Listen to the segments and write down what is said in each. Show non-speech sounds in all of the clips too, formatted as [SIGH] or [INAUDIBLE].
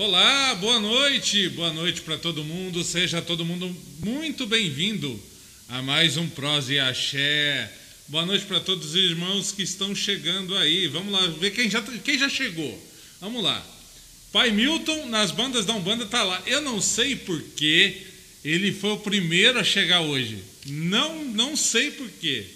Olá, boa noite, boa noite para todo mundo. Seja todo mundo muito bem-vindo a mais um Prose e Axé. Boa noite para todos os irmãos que estão chegando aí. Vamos lá ver quem já, quem já chegou. Vamos lá. Pai Milton nas bandas da Umbanda tá lá. Eu não sei porquê ele foi o primeiro a chegar hoje. Não, não sei porquê.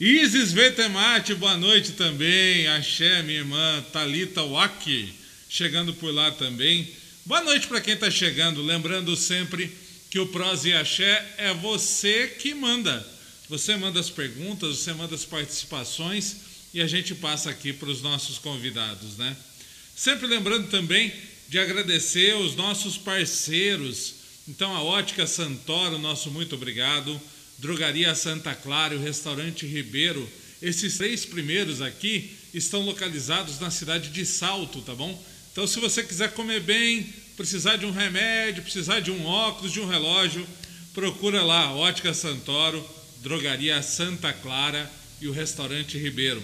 Isis Vetemate, boa noite também. Axé, minha irmã Talita Waki, chegando por lá também. Boa noite para quem está chegando. Lembrando sempre que o Prós e Axé é você que manda. Você manda as perguntas, você manda as participações e a gente passa aqui para os nossos convidados, né? Sempre lembrando também de agradecer os nossos parceiros. Então, a Ótica Santoro, nosso muito obrigado. Drogaria Santa Clara e o Restaurante Ribeiro. Esses três primeiros aqui estão localizados na cidade de Salto, tá bom? Então, se você quiser comer bem, precisar de um remédio, precisar de um óculos, de um relógio, procura lá, Ótica Santoro, Drogaria Santa Clara e o Restaurante Ribeiro.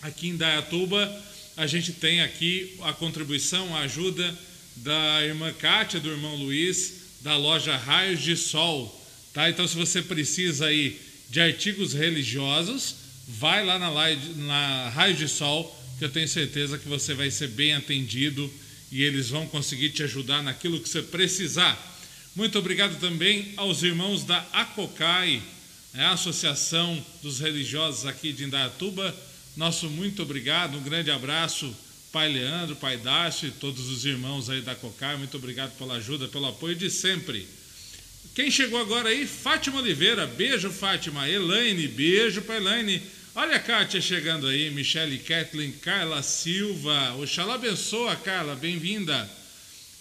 Aqui em Dayatuba, a gente tem aqui a contribuição, a ajuda da irmã Kátia, do irmão Luiz, da loja Raios de Sol. Tá? Então, se você precisa aí de artigos religiosos, vai lá na, na Raios de Sol, que eu tenho certeza que você vai ser bem atendido e eles vão conseguir te ajudar naquilo que você precisar. Muito obrigado também aos irmãos da ACOCAI, né, a Associação dos Religiosos aqui de Indaiatuba. Nosso muito obrigado, um grande abraço, Pai Leandro, Pai Dácio e todos os irmãos aí da ACOCAI. Muito obrigado pela ajuda, pelo apoio de sempre. Quem chegou agora aí? Fátima Oliveira. Beijo, Fátima. Elaine, beijo para Elaine. Olha a Kátia chegando aí. Michele Kathleen, Carla Silva. Oxalá abençoa, Carla. Bem-vinda.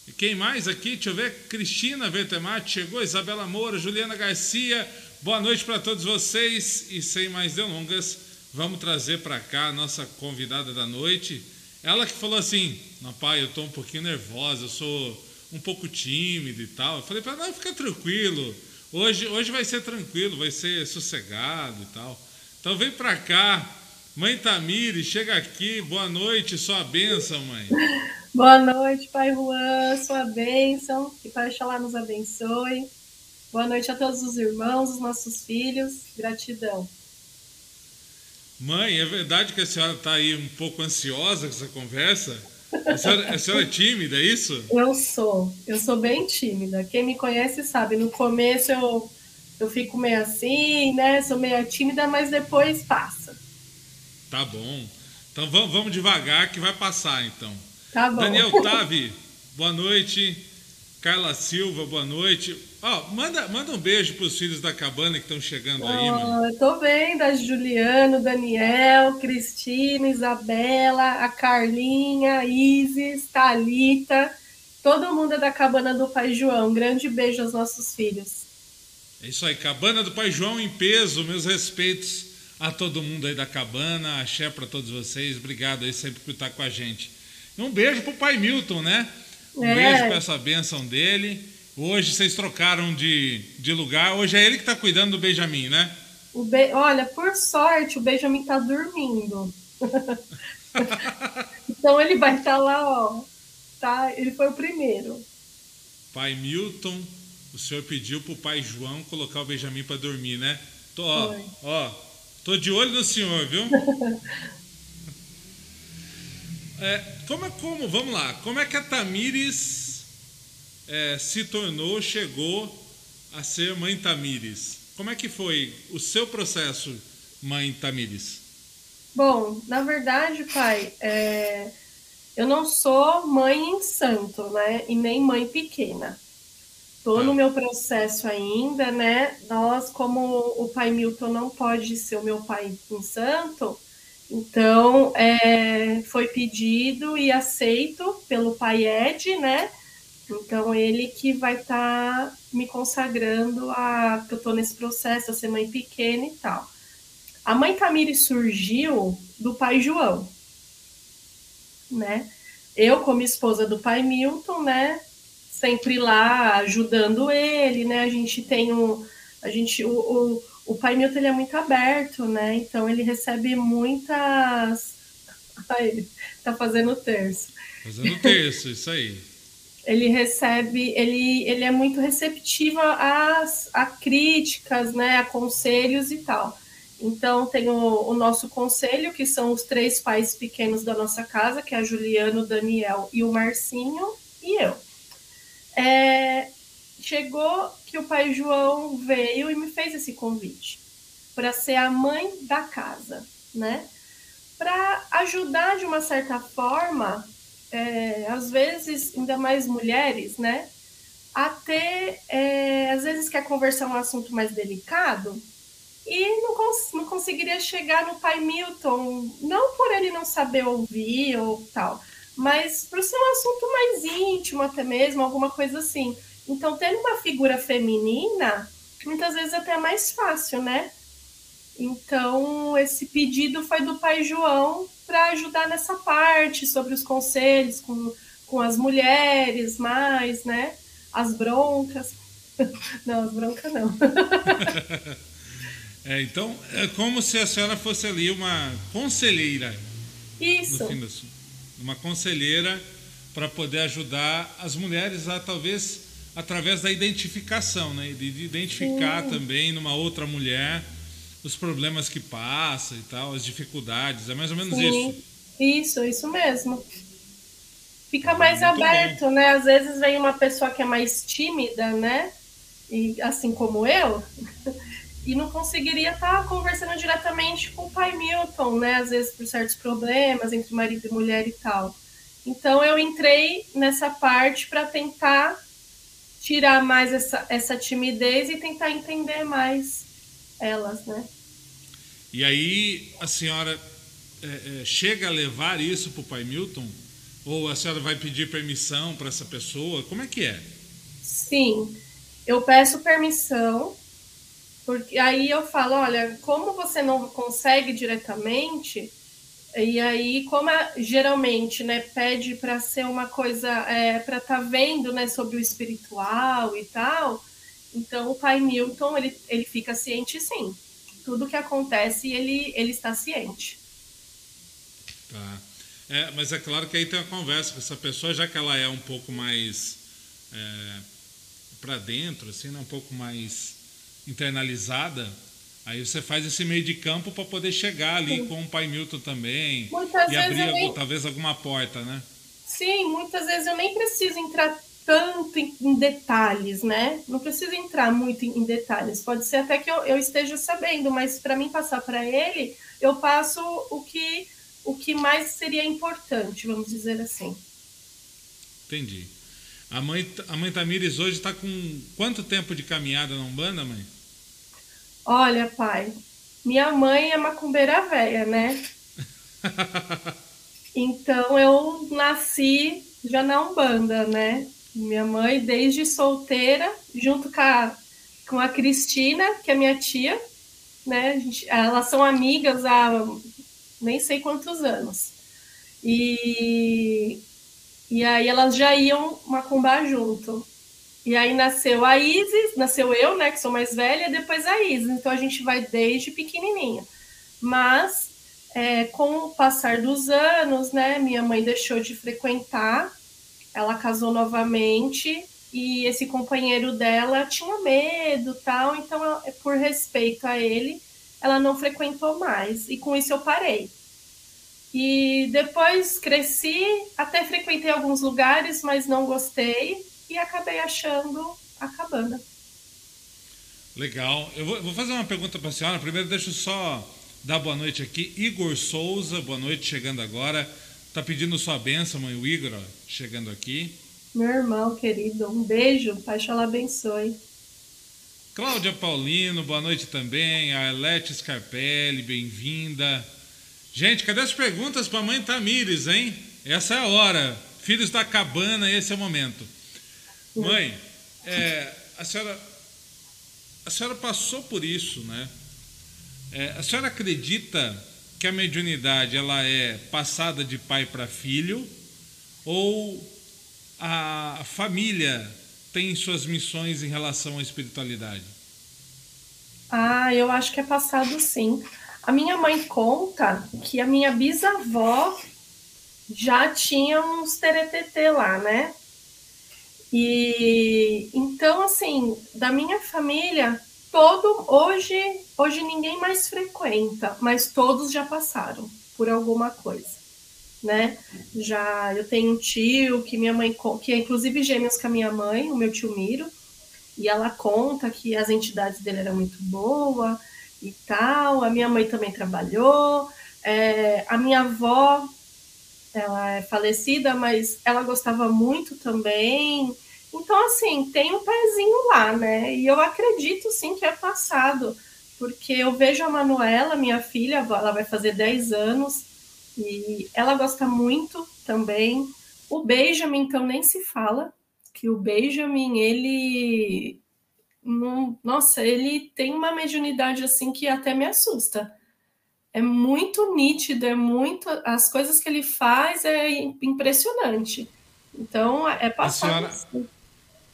E quem mais aqui? Deixa eu ver. Cristina Vertemate chegou. Isabela Moura, Juliana Garcia. Boa noite para todos vocês. E sem mais delongas, vamos trazer para cá a nossa convidada da noite. Ela que falou assim: Não, pai, eu estou um pouquinho nervosa, eu sou um pouco tímido e tal. Eu falei para não, fica tranquilo. Hoje, hoje vai ser tranquilo, vai ser sossegado e tal. Então vem para cá. Mãe Tamiri, chega aqui. Boa noite, sua bênção, mãe. Boa noite, Pai Juan, sua bênção. Que Pai Xalá nos abençoe. Boa noite a todos os irmãos, os nossos filhos. Gratidão. Mãe, é verdade que a senhora está aí um pouco ansiosa com essa conversa? A senhora, a senhora é tímida, é isso? Eu sou. Eu sou bem tímida. Quem me conhece sabe. No começo eu, eu fico meio assim, né? Sou meio tímida, mas depois passa. Tá bom. Então vamos, vamos devagar que vai passar, então. Tá bom. Daniel [LAUGHS] Tavi, boa noite. Carla Silva, boa noite. Ó, oh, manda, manda um beijo para os filhos da cabana que estão chegando oh, aí, mano. Eu tô vendo a Juliano, Daniel, Cristina, Isabela, a Carlinha, a Isis, Thalita, todo mundo é da cabana do Pai João. Um grande beijo aos nossos filhos. É isso aí, cabana do Pai João em peso, meus respeitos a todo mundo aí da cabana, axé para todos vocês, obrigado aí sempre por estar com a gente. E um beijo pro Pai Milton, né? Um é. beijo com essa bênção dele. Hoje vocês trocaram de, de lugar. Hoje é ele que está cuidando do Benjamin, né? O Be... Olha, por sorte, o Benjamin está dormindo. [LAUGHS] então ele vai estar tá lá, ó. Tá? Ele foi o primeiro. Pai Milton, o senhor pediu para o pai João colocar o Benjamin para dormir, né? Tô, ó, ó, tô de olho no senhor, viu? [LAUGHS] É, como é como, vamos lá, como é que a Tamires é, se tornou, chegou a ser mãe Tamires? Como é que foi o seu processo, mãe Tamires? Bom, na verdade, pai, é, eu não sou mãe em santo, né? E nem mãe pequena. Estou no meu processo ainda, né? Nós, como o pai Milton não pode ser o meu pai em santo, então, é, foi pedido e aceito pelo pai Ed, né? Então, ele que vai estar tá me consagrando a que eu estou nesse processo, a ser mãe pequena e tal. A mãe Camille surgiu do pai João, né? Eu, como esposa do pai Milton, né? Sempre lá ajudando ele, né? A gente tem um. A gente, o, o o pai Milton ele é muito aberto, né? Então ele recebe muitas. [LAUGHS] Ai, tá fazendo o terço. Fazendo terço, isso aí. [LAUGHS] Ele recebe, ele, ele é muito receptivo a, a críticas, né, a conselhos e tal. Então, tem o, o, nosso conselho, que são os três pais pequenos da nossa casa, que é a Juliana, o Daniel e o Marcinho, e eu. É, chegou que o pai João veio e me fez esse convite para ser a mãe da casa, né? Para ajudar de uma certa forma, é, às vezes, ainda mais mulheres, né? A ter, é, às vezes quer conversar um assunto mais delicado, e não, cons não conseguiria chegar no pai Milton, não por ele não saber ouvir ou tal, mas por ser um assunto mais íntimo até mesmo, alguma coisa assim. Então, tendo uma figura feminina, muitas vezes até é mais fácil, né? Então, esse pedido foi do pai João para ajudar nessa parte sobre os conselhos com, com as mulheres mais, né? As broncas. [LAUGHS] Não, as broncas não. [LAUGHS] É, então, é como se a senhora fosse ali uma conselheira. Isso. No fim do, uma conselheira para poder ajudar as mulheres a talvez através da identificação, né? De, identificar Sim. também numa outra mulher os problemas que passa e tal, as dificuldades. É mais ou menos Sim. isso. Isso, isso mesmo. Fica mais Muito aberto, bom. né? Às vezes vem uma pessoa que é mais tímida, né? E assim como eu, e não conseguiria estar tá conversando diretamente com o pai Milton, né? Às vezes por certos problemas entre marido e mulher e tal. Então eu entrei nessa parte para tentar tirar mais essa, essa timidez e tentar entender mais elas, né? E aí a senhora é, é, chega a levar isso para o pai Milton? Ou a senhora vai pedir permissão para essa pessoa? Como é que é? Sim, eu peço permissão porque aí eu falo, olha, como você não consegue diretamente, e aí, como é, geralmente, né, pede para ser uma coisa, é, para estar tá vendo, né, sobre o espiritual e tal, então o pai Milton, ele, ele fica ciente sim. Tudo que acontece, ele, ele está ciente. Tá. É, mas é claro que aí tem uma conversa com essa pessoa, já que ela é um pouco mais é, para dentro, assim, né, um pouco mais internalizada, aí você faz esse meio de campo para poder chegar ali Sim. com o pai Milton também muitas e abrir nem... talvez alguma porta, né? Sim, muitas vezes eu nem preciso entrar tanto em, detalhes, né? Não preciso entrar muito em, em, detalhes. Pode ser até que eu, eu esteja sabendo, mas para mim passar para ele, eu passo o que o que mais seria importante, vamos dizer assim. Entendi. A mãe, a mãe Tamires hoje está com quanto tempo de caminhada na Umbanda, mãe? Olha, pai, minha mãe é macumbeira velha, né? [LAUGHS] então eu nasci já na Umbanda, né? Minha mãe, desde solteira, junto com a, com a Cristina, que é minha tia, né? Gente, elas são amigas há nem sei quantos anos. E, e aí elas já iam macumbar junto. E aí nasceu a Isis, nasceu eu, né, que sou mais velha, e depois a Isis. Então a gente vai desde pequenininha. Mas é, com o passar dos anos, né, minha mãe deixou de frequentar, ela casou novamente e esse companheiro dela tinha medo, tal. Então, por respeito a ele, ela não frequentou mais. E com isso eu parei. E depois cresci, até frequentei alguns lugares, mas não gostei e acabei achando a cabana. Legal. Eu vou, vou fazer uma pergunta para a senhora. Primeiro, deixa eu só dar boa noite aqui. Igor Souza, boa noite, chegando agora. Tá pedindo sua benção, mãe. O Igor, ó, chegando aqui. Meu irmão querido, um beijo. Pai Xalá abençoe. Cláudia Paulino, boa noite também. A Elete Scarpelli, bem-vinda. Gente, cadê as perguntas para a mãe Tamires, hein? Essa é a hora. Filhos da cabana, esse é o momento. Mãe, é, a, senhora, a senhora passou por isso, né? É, a senhora acredita que a mediunidade ela é passada de pai para filho ou a família tem suas missões em relação à espiritualidade? Ah, eu acho que é passado sim. A minha mãe conta que a minha bisavó já tinha uns teretetê lá, né? E então, assim, da minha família, todo hoje, hoje ninguém mais frequenta, mas todos já passaram por alguma coisa, né? Já eu tenho um tio que minha mãe que é inclusive gêmeos com a minha mãe, o meu tio Miro, e ela conta que as entidades dele eram muito boas e tal. A minha mãe também trabalhou. É, a minha avó, ela é falecida, mas ela gostava muito também. Então, assim, tem um pezinho lá, né? E eu acredito sim que é passado, porque eu vejo a Manuela, minha filha, ela vai fazer 10 anos, e ela gosta muito também. O Benjamin, então, nem se fala, que o Benjamin, ele. Nossa, ele tem uma mediunidade assim que até me assusta. É muito nítido, é muito. As coisas que ele faz é impressionante. Então, é passado. A senhora,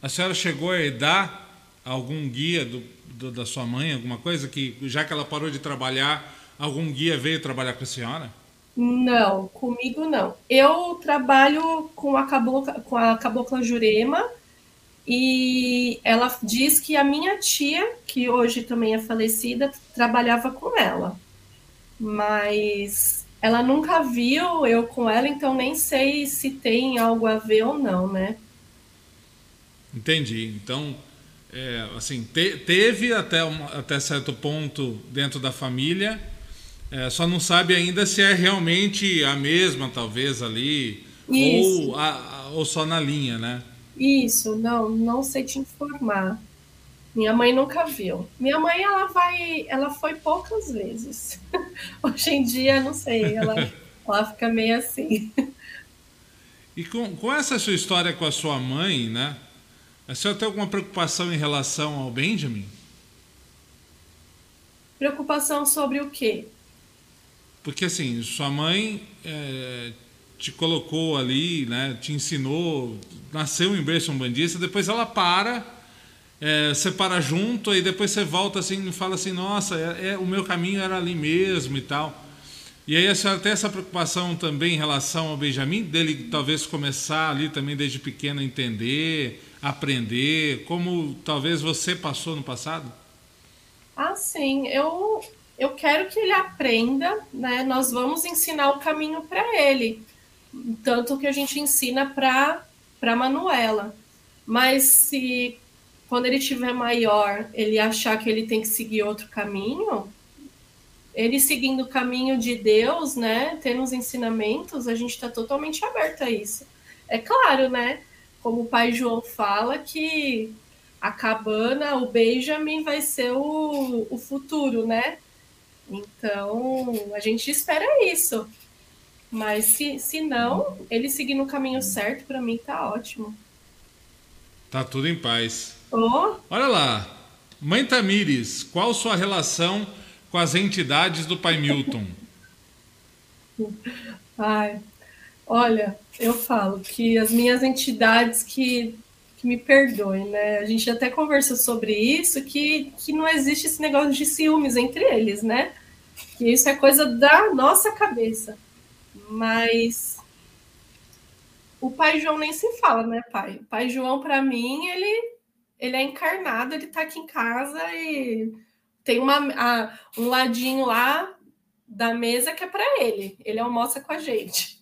a senhora chegou a dar algum guia do, do, da sua mãe, alguma coisa que, já que ela parou de trabalhar, algum guia veio trabalhar com a senhora? Não, comigo não. Eu trabalho com a cabocla, com a cabocla Jurema e ela diz que a minha tia, que hoje também é falecida, trabalhava com ela. Mas ela nunca viu eu com ela, então nem sei se tem algo a ver ou não, né? Entendi. Então, é, assim, te, teve até, um, até certo ponto dentro da família, é, só não sabe ainda se é realmente a mesma, talvez, ali, ou, a, ou só na linha, né? Isso, não, não sei te informar. Minha mãe nunca viu. Minha mãe, ela vai, ela foi poucas vezes. [LAUGHS] Hoje em dia, não sei, ela, [LAUGHS] ela fica meio assim. E com, com essa sua história com a sua mãe, né? A senhora tem alguma preocupação em relação ao Benjamin? Preocupação sobre o quê? Porque assim, sua mãe é, te colocou ali, né, te ensinou, nasceu em berço umbandista, depois ela para, é, você para junto, aí depois você volta assim e fala assim, nossa, é, é, o meu caminho era ali mesmo e tal. E aí a senhora tem essa preocupação também em relação ao Benjamin, dele talvez começar ali também desde pequeno a entender, aprender, como talvez você passou no passado? Ah, sim. Eu, eu quero que ele aprenda, né? Nós vamos ensinar o caminho para ele. Tanto que a gente ensina para para Manuela. Mas se quando ele tiver maior, ele achar que ele tem que seguir outro caminho, ele seguindo o caminho de Deus, né, tendo os ensinamentos, a gente está totalmente aberto a isso. É claro, né? como o pai João fala, que a cabana, o Benjamin vai ser o, o futuro, né? Então, a gente espera isso. Mas se, se não, ele seguir no caminho certo, para mim tá ótimo. Tá tudo em paz. Oh. Olha lá. Mãe Tamires, qual sua relação com as entidades do pai Milton? [LAUGHS] Ai, olha, eu falo que as minhas entidades que, que me perdoem, né? A gente até conversou sobre isso, que, que não existe esse negócio de ciúmes entre eles, né? Que isso é coisa da nossa cabeça. Mas o pai João nem se fala, né, pai? O pai João, para mim, ele, ele é encarnado, ele tá aqui em casa e tem uma, a, um ladinho lá da mesa que é para ele. Ele almoça com a gente.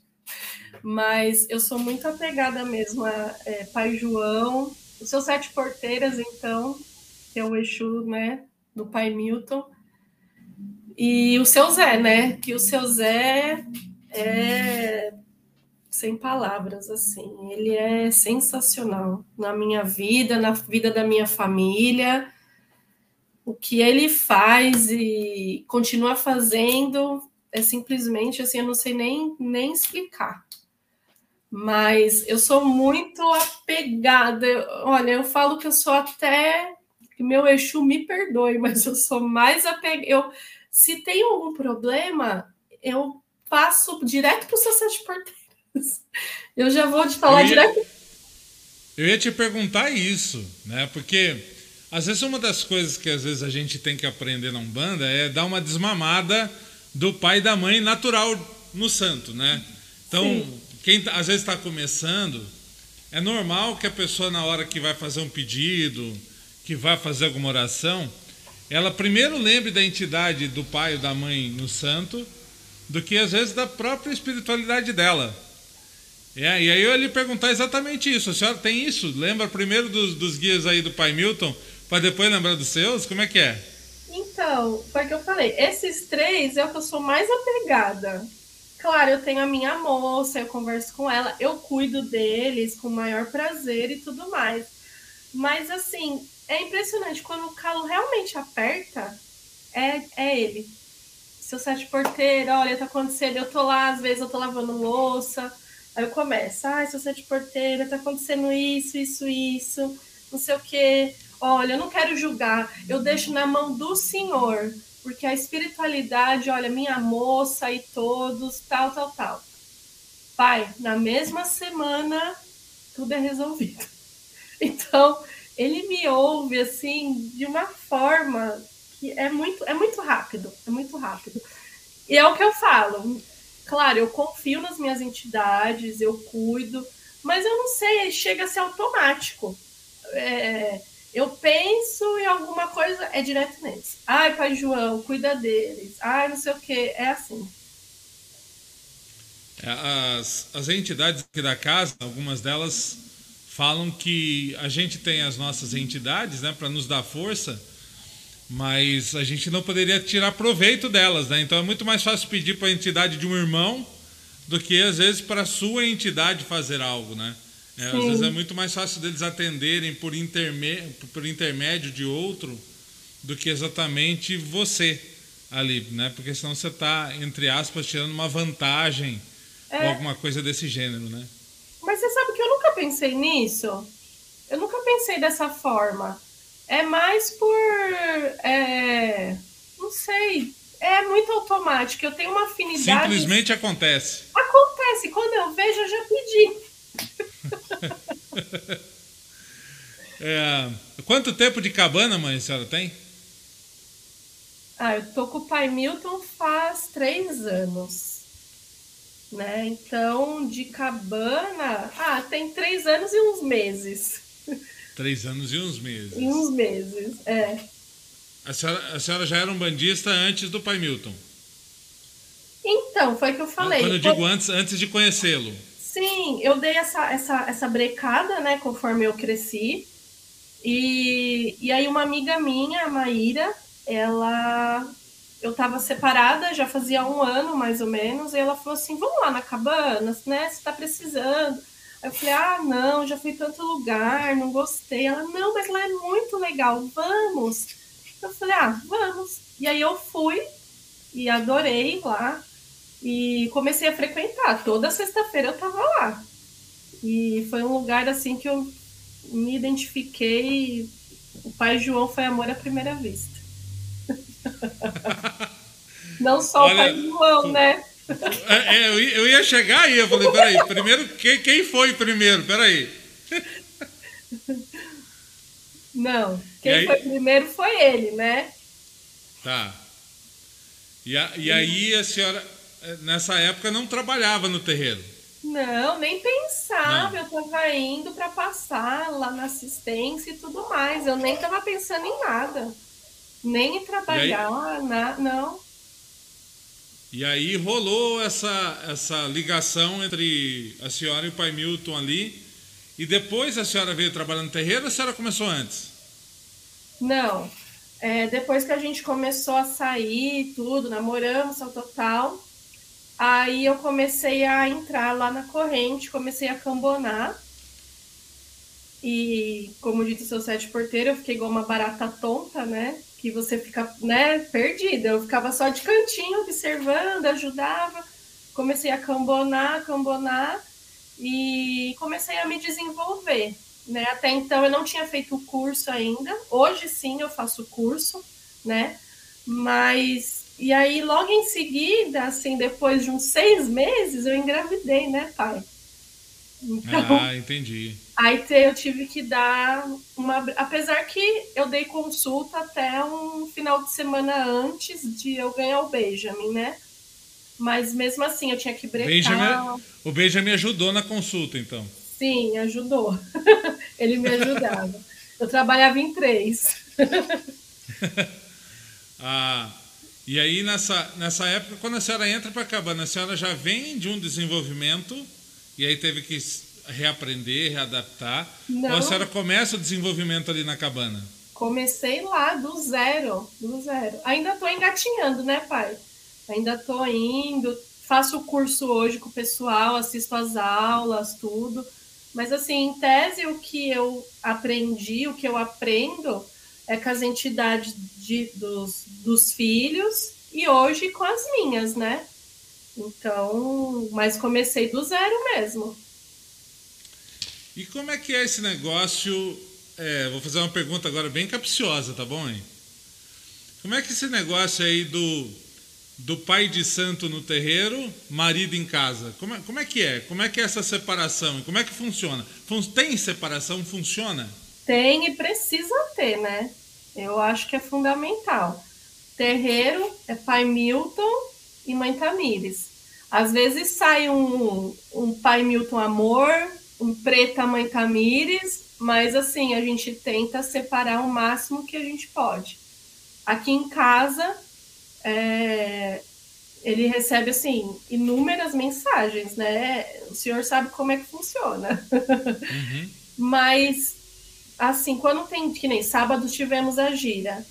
Mas eu sou muito apegada mesmo a é, Pai João, os seus sete porteiras, então, que é o Exu, né, do Pai Milton. E o seu Zé, né? Que o seu Zé é sem palavras, assim. Ele é sensacional na minha vida, na vida da minha família. O que ele faz e continua fazendo é simplesmente assim, eu não sei nem, nem explicar. Mas eu sou muito apegada. Olha, eu falo que eu sou até que meu Exu me perdoe, [LAUGHS] mas eu sou mais apegada. Eu, se tem algum problema, eu passo direto para o seu sete. [LAUGHS] Eu já vou te falar eu ia, direto. Eu ia te perguntar isso, né? Porque às vezes uma das coisas que às vezes a gente tem que aprender na Umbanda é dar uma desmamada do pai e da mãe natural no santo, né? Então, Sim quem às vezes está começando, é normal que a pessoa, na hora que vai fazer um pedido, que vai fazer alguma oração, ela primeiro lembre da entidade do pai ou da mãe no santo, do que às vezes da própria espiritualidade dela. É, e aí eu ia lhe perguntar exatamente isso. A senhora tem isso? Lembra primeiro dos, dos guias aí do pai Milton, para depois lembrar dos seus? Como é que é? Então, foi o que eu falei. Esses três é o que eu sou mais apegada. Claro, eu tenho a minha moça, eu converso com ela, eu cuido deles com o maior prazer e tudo mais. Mas assim, é impressionante, quando o calo realmente aperta, é, é ele. Seu sete porteiro, olha, tá acontecendo, eu tô lá, às vezes eu tô lavando louça, aí eu começo, ai, seu sete porteiro, tá acontecendo isso, isso, isso, não sei o quê. Olha, eu não quero julgar, eu deixo na mão do Senhor porque a espiritualidade, olha, minha moça e todos, tal, tal, tal. Pai, na mesma semana, tudo é resolvido. [LAUGHS] Então, ele me ouve assim de uma forma que é muito, é muito rápido, é muito rápido. E é o que eu falo. Claro, eu confio nas minhas entidades, eu cuido, mas eu não sei, chega a ser automático. É, eu penso em alguma coisa, é direto neles. Ai, pai João, cuida deles. Ai, não sei o que. É assim. É, as, as entidades aqui da casa, algumas delas falam que a gente tem as nossas entidades, né, para nos dar força, mas a gente não poderia tirar proveito delas, né? Então é muito mais fácil pedir para a entidade de um irmão do que às vezes para a sua entidade fazer algo, né? É, às vezes é muito mais fácil deles atenderem por, intermé por intermédio de outro do que exatamente você ali, né? Porque senão você está, entre aspas, tirando uma vantagem é. ou alguma coisa desse gênero, né? Mas você sabe que eu nunca pensei nisso? Eu nunca pensei dessa forma. É mais por. É, não sei. É muito automático. Eu tenho uma afinidade. Simplesmente acontece. Acontece. Quando eu vejo, eu já pedi. [LAUGHS] é, quanto tempo de cabana, mãe, a senhora tem? Ah, eu tô com o pai Milton faz três anos. Né? Então, de cabana. Ah, tem três anos e uns meses. Três anos e uns meses. E uns meses, é. A senhora, a senhora já era um bandista antes do pai Milton? Então, foi o que eu falei. Quando eu digo antes, antes de conhecê-lo. Sim, eu dei essa, essa, essa brecada, né, conforme eu cresci. E, e aí uma amiga minha, a Maíra, ela... Eu tava separada, já fazia um ano, mais ou menos, e ela falou assim, vamos lá na cabana, né, você tá precisando. Eu falei, ah, não, já fui tanto lugar, não gostei. Ela, não, mas lá é muito legal, vamos. Eu falei, ah, vamos. E aí eu fui e adorei lá. E comecei a frequentar. Toda sexta-feira eu tava lá. E foi um lugar assim que eu me identifiquei. O pai João foi amor à primeira vista. [LAUGHS] Não só Olha, o pai João, né? É, é, eu ia chegar aí, eu falei, peraí, primeiro, quem, quem foi primeiro? Peraí. Não, quem foi primeiro foi ele, né? Tá. E, a, e aí a senhora nessa época não trabalhava no terreiro. Não, nem pensava. Não. Eu estava indo para passar lá na assistência e tudo mais. Eu nem estava pensando em nada. Nem em trabalhar, na, não. E aí rolou essa, essa ligação entre a senhora e o pai Milton ali. E depois a senhora veio trabalhando no terreiro ou a senhora começou antes? Não. É, depois que a gente começou a sair, tudo, namoramos, ao total. Aí eu comecei a entrar lá na corrente, comecei a cambonar. E, como disse o seu sete porteiro, eu fiquei igual uma barata tonta, né? Que você fica, né, perdida. Eu ficava só de cantinho, observando, ajudava. Comecei a cambonar, cambonar e comecei a me desenvolver, né? Até então eu não tinha feito o curso ainda. Hoje sim eu faço curso, né? Mas e aí, logo em seguida, assim, depois de uns seis meses, eu engravidei, né, pai? Então, ah, entendi. Aí eu tive que dar uma. Apesar que eu dei consulta até um final de semana antes de eu ganhar o Benjamin, né? Mas mesmo assim eu tinha que brecar. Benjamin, o Benjamin ajudou na consulta, então. Sim, ajudou. [LAUGHS] Ele me ajudava. eu trabalhava em três. [LAUGHS] ah, e aí, nessa, nessa época, quando a senhora entra para a cabana, a senhora já vem de um desenvolvimento e aí teve que reaprender, readaptar? Não. Ou a senhora começa o desenvolvimento ali na cabana? Comecei lá, do zero, do zero. Ainda estou engatinhando, né, pai? Ainda estou indo, faço o curso hoje com o pessoal, assisto as aulas, tudo. Mas, assim, em tese, o que eu aprendi, o que eu aprendo é com as entidades de, dos, dos filhos e hoje com as minhas, né? Então, mas comecei do zero mesmo. E como é que é esse negócio? É, vou fazer uma pergunta agora bem capciosa, tá bom, hein? Como é que esse negócio aí do, do pai de santo no terreiro, marido em casa? Como é, como é que é? Como é que é essa separação? Como é que funciona? Tem separação? Funciona? Tem e precisa ter, né? Eu acho que é fundamental. Terreiro é pai Milton e mãe Tamires. Às vezes sai um, um pai Milton amor, um preta mãe Tamires, mas assim, a gente tenta separar o máximo que a gente pode. Aqui em casa, é, ele recebe assim inúmeras mensagens, né? O senhor sabe como é que funciona. Uhum. [LAUGHS] Mas assim, quando tem que nem sábado tivemos a gira,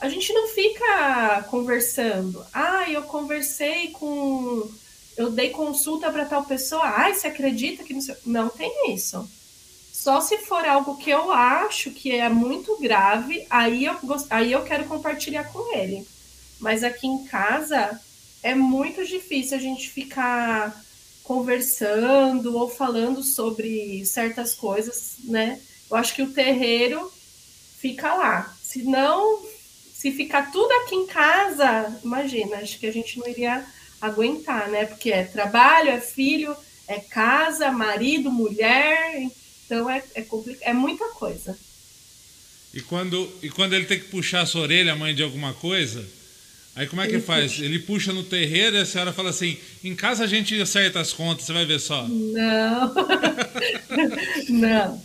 a gente não fica conversando. Ah, eu conversei com. Eu dei consulta para tal pessoa. Ah, você acredita que não, não tem isso. Só se for algo que eu acho que é muito grave, aí eu, aí eu quero compartilhar com ele. Mas aqui em casa é muito difícil a gente ficar conversando ou falando sobre certas coisas, né? Eu acho que o terreiro fica lá. Se não se ficar tudo aqui em casa, imagina, acho que a gente não iria aguentar, né? Porque é trabalho, é filho, é casa, marido, mulher, então é, é, é muita coisa. E quando, e quando ele tem que puxar a sua orelha, a mãe de alguma coisa, aí como é que ele faz? Puxa. Ele puxa no terreiro e a senhora fala assim: em casa a gente acerta as contas, você vai ver só. Não, [LAUGHS] não.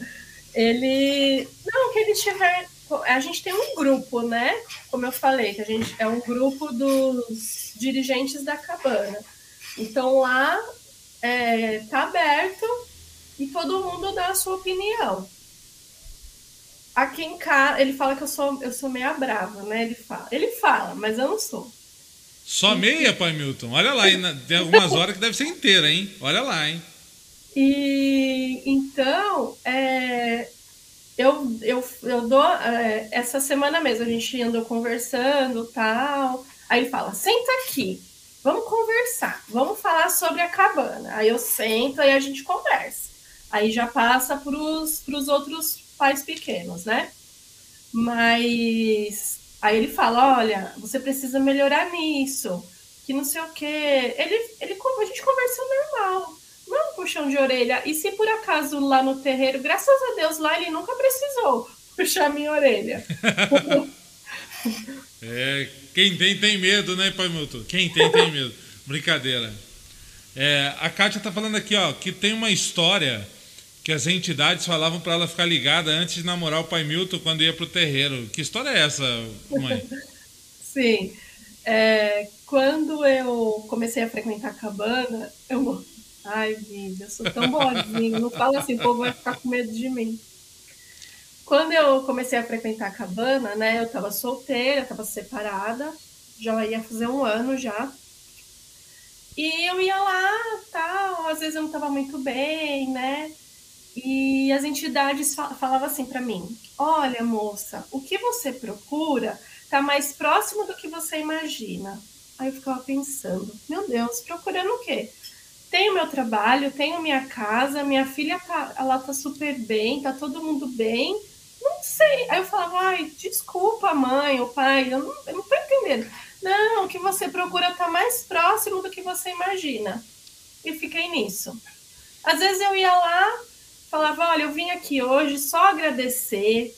Ele. Não, que ele tiver a gente tem um grupo, né? Como eu falei, que a gente é um grupo dos dirigentes da cabana. Então lá é, tá aberto e todo mundo dá a sua opinião. Aqui em casa, ele fala que eu sou, eu sou meia brava, né? Ele fala, ele fala, mas eu não sou. Só meia, pai Milton? Olha lá, tem algumas horas que deve ser inteira, hein? Olha lá, hein? E então, é, eu, eu, eu dou. É, essa semana mesmo a gente andou conversando tal. Aí ele fala: senta aqui, vamos conversar, vamos falar sobre a cabana. Aí eu sento e a gente conversa. Aí já passa para os outros pais pequenos, né? Mas aí ele fala: olha, você precisa melhorar nisso, que não sei o quê. Ele, ele, a gente conversou normal não um puxão de orelha. E se por acaso lá no terreiro, graças a Deus, lá ele nunca precisou [LAUGHS] puxar minha orelha. [LAUGHS] é, quem tem, tem medo, né, Pai Milton? Quem tem, tem medo. Brincadeira. É, a Kátia tá falando aqui, ó, que tem uma história que as entidades falavam para ela ficar ligada antes de namorar o Pai Milton quando ia pro terreiro. Que história é essa, mãe? [LAUGHS] Sim. É, quando eu comecei a frequentar a cabana, eu Ai, vida, eu sou tão boazinha. Não fala assim, o povo vai ficar com medo de mim. Quando eu comecei a frequentar a cabana, né? Eu tava solteira, tava separada, já ia fazer um ano já. E eu ia lá, tal, às vezes eu não tava muito bem, né? E as entidades falavam assim para mim: Olha, moça, o que você procura tá mais próximo do que você imagina. Aí eu ficava pensando: Meu Deus, procurando o quê? tenho meu trabalho, tenho minha casa, minha filha tá, ela tá super bem, tá todo mundo bem. Não sei. Aí eu falava, ai, desculpa, mãe, o pai, eu não, eu não tô entendendo. Não, o que você procura tá mais próximo do que você imagina. E fiquei nisso. Às vezes eu ia lá, falava, olha, eu vim aqui hoje só agradecer,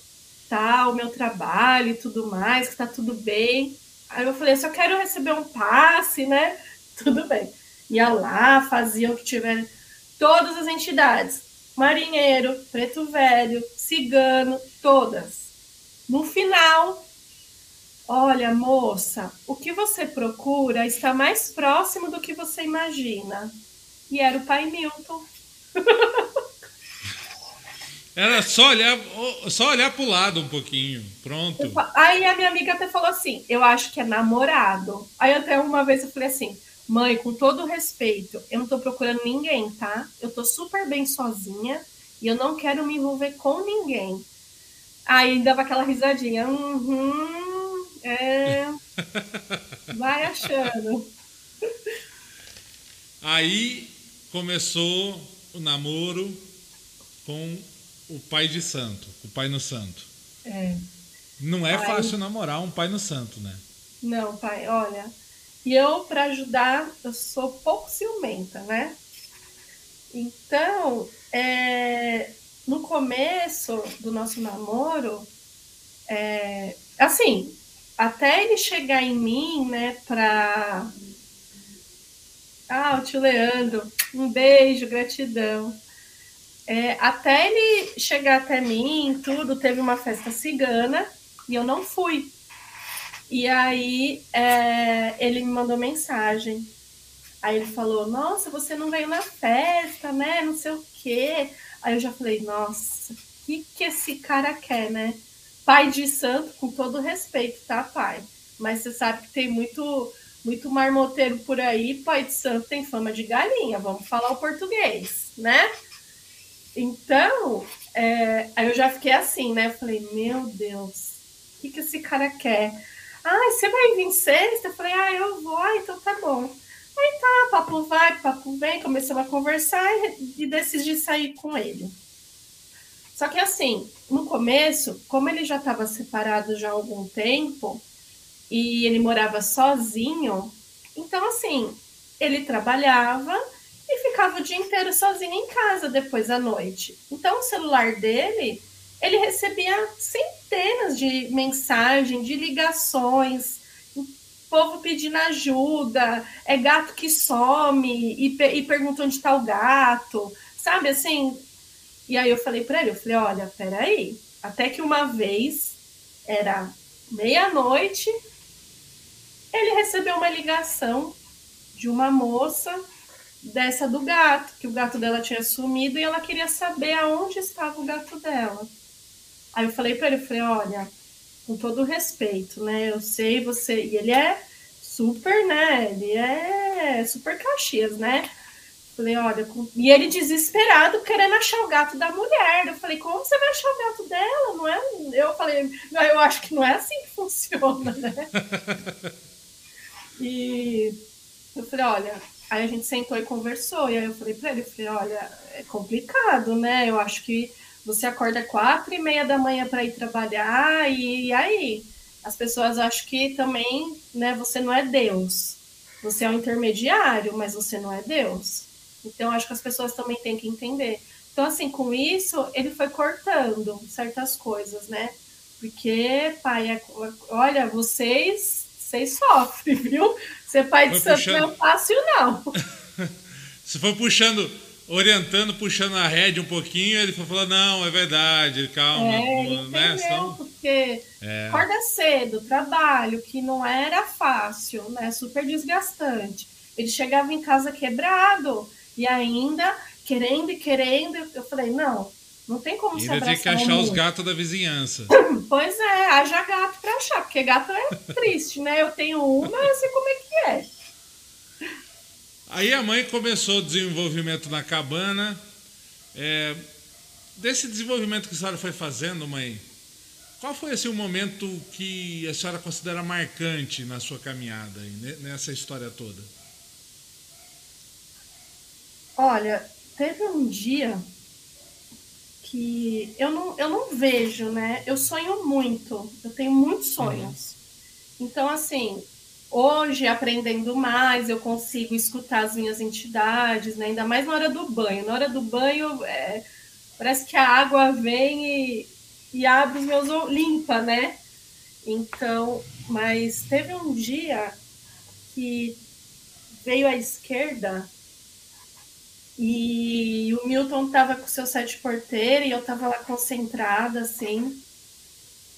tá, o meu trabalho e tudo mais, que tá tudo bem. Aí eu falei, só quero receber um passe, né? [LAUGHS] tudo bem. Ia lá, fazia o que tiver, todas as entidades, marinheiro, preto velho, cigano, todas. No final, olha, moça, o que você procura está mais próximo do que você imagina. E era o pai Milton. [LAUGHS] Era só olhar, só olhar pro lado um pouquinho. Pronto. Aí a minha amiga até falou assim: eu acho que é namorado. Aí até uma vez eu falei assim: mãe, com todo respeito, eu não tô procurando ninguém, tá? Eu tô super bem sozinha e eu não quero me envolver com ninguém. Aí dava aquela risadinha. Uhum, é. [LAUGHS] Vai achando. Aí começou o namoro com o pai de santo, o pai no santo. É. Não é pai... fácil namorar um pai no santo, né? Não, pai, olha. E eu, para ajudar, eu sou pouco ciumenta, né? Então, é, no começo do nosso namoro, é, assim, até ele chegar em mim, né, pra. Ah, o tio Leandro, um beijo, gratidão. É, até ele chegar até mim, tudo, teve uma festa cigana e eu não fui. E aí é, ele me mandou mensagem. Aí ele falou: Nossa, você não veio na festa, né? Não sei o quê. Aí eu já falei: Nossa, o que, que esse cara quer, né? Pai de santo, com todo respeito, tá, pai? Mas você sabe que tem muito, muito marmoteiro por aí. Pai de santo tem fama de galinha. Vamos falar o português, né? Então, é, aí eu já fiquei assim, né? falei, meu Deus, o que, que esse cara quer? Ah, você vai vir sexta? Eu falei, ah, eu vou, então tá bom. Aí tá, papo vai, papo vem, começamos a conversar e, decidi sair com ele. Só que assim, no começo, como ele já estava separado já há algum tempo e ele morava sozinho, então assim, ele trabalhava e ficava o dia inteiro sozinho em casa depois da noite. Então, o celular dele, ele recebia centenas de mensagens, de ligações, povo pedindo ajuda, é gato que some e, e pergunta onde está o gato, sabe assim? E aí eu falei para ele, eu falei, olha, peraí, até que uma vez era meia-noite, ele recebeu uma ligação de uma moça dessa do gato, que o gato dela tinha sumido e ela queria saber aonde estava o gato dela. Aí eu falei para ele, falei, olha, com todo respeito, né? Eu sei você, e ele é super, né? Ele é super Caxias, né? Falei, olha, com... e ele desesperado querendo achar o gato da mulher. Eu falei, como você vai achar o gato dela? Não é? Eu falei, eu acho que não é assim que funciona, né? [LAUGHS] e eu falei, olha, Aí a gente sentou e conversou, e aí eu falei para ele, eu falei, olha, é complicado, né? Eu acho que você acorda quatro e meia da manhã para ir trabalhar, e, e aí? As pessoas acham que também, né, você não é Deus. Você é um intermediário, mas você não é Deus. Então, acho que as pessoas também têm que entender. Então, assim, com isso, ele foi cortando certas coisas, né? Porque, pai, é, olha, vocês, vocês sofrem, [LAUGHS] viu? Ser pai de santo puxando... não é fácil, não. [LAUGHS] Se for puxando, orientando, puxando a rédea um pouquinho, ele falou, não, é verdade, calma. É, não, né? Senão... porque é. acorda cedo, trabalho, que não era fácil, né? Super desgastante. Ele chegava em casa quebrado e ainda querendo e querendo. Eu falei, não, não tem como Ainda tem que achar os gatos da vizinhança. [COUGHS] Pois é, haja gato para achar, porque gato é triste, né? Eu tenho uma, eu sei como é que é. Aí a mãe começou o desenvolvimento na cabana. É, desse desenvolvimento que a senhora foi fazendo, mãe, qual foi assim, o momento que a senhora considera marcante na sua caminhada, aí, nessa história toda? Olha, teve um dia que eu não, eu não vejo, né? Eu sonho muito, eu tenho muitos sonhos. Uhum. Então, assim, hoje, aprendendo mais, eu consigo escutar as minhas entidades, né? Ainda mais na hora do banho. Na hora do banho, é, parece que a água vem e, e abre os meus... limpa, né? Então, mas teve um dia que veio à esquerda e o Milton tava com seu sete porteiro e eu tava lá concentrada, assim.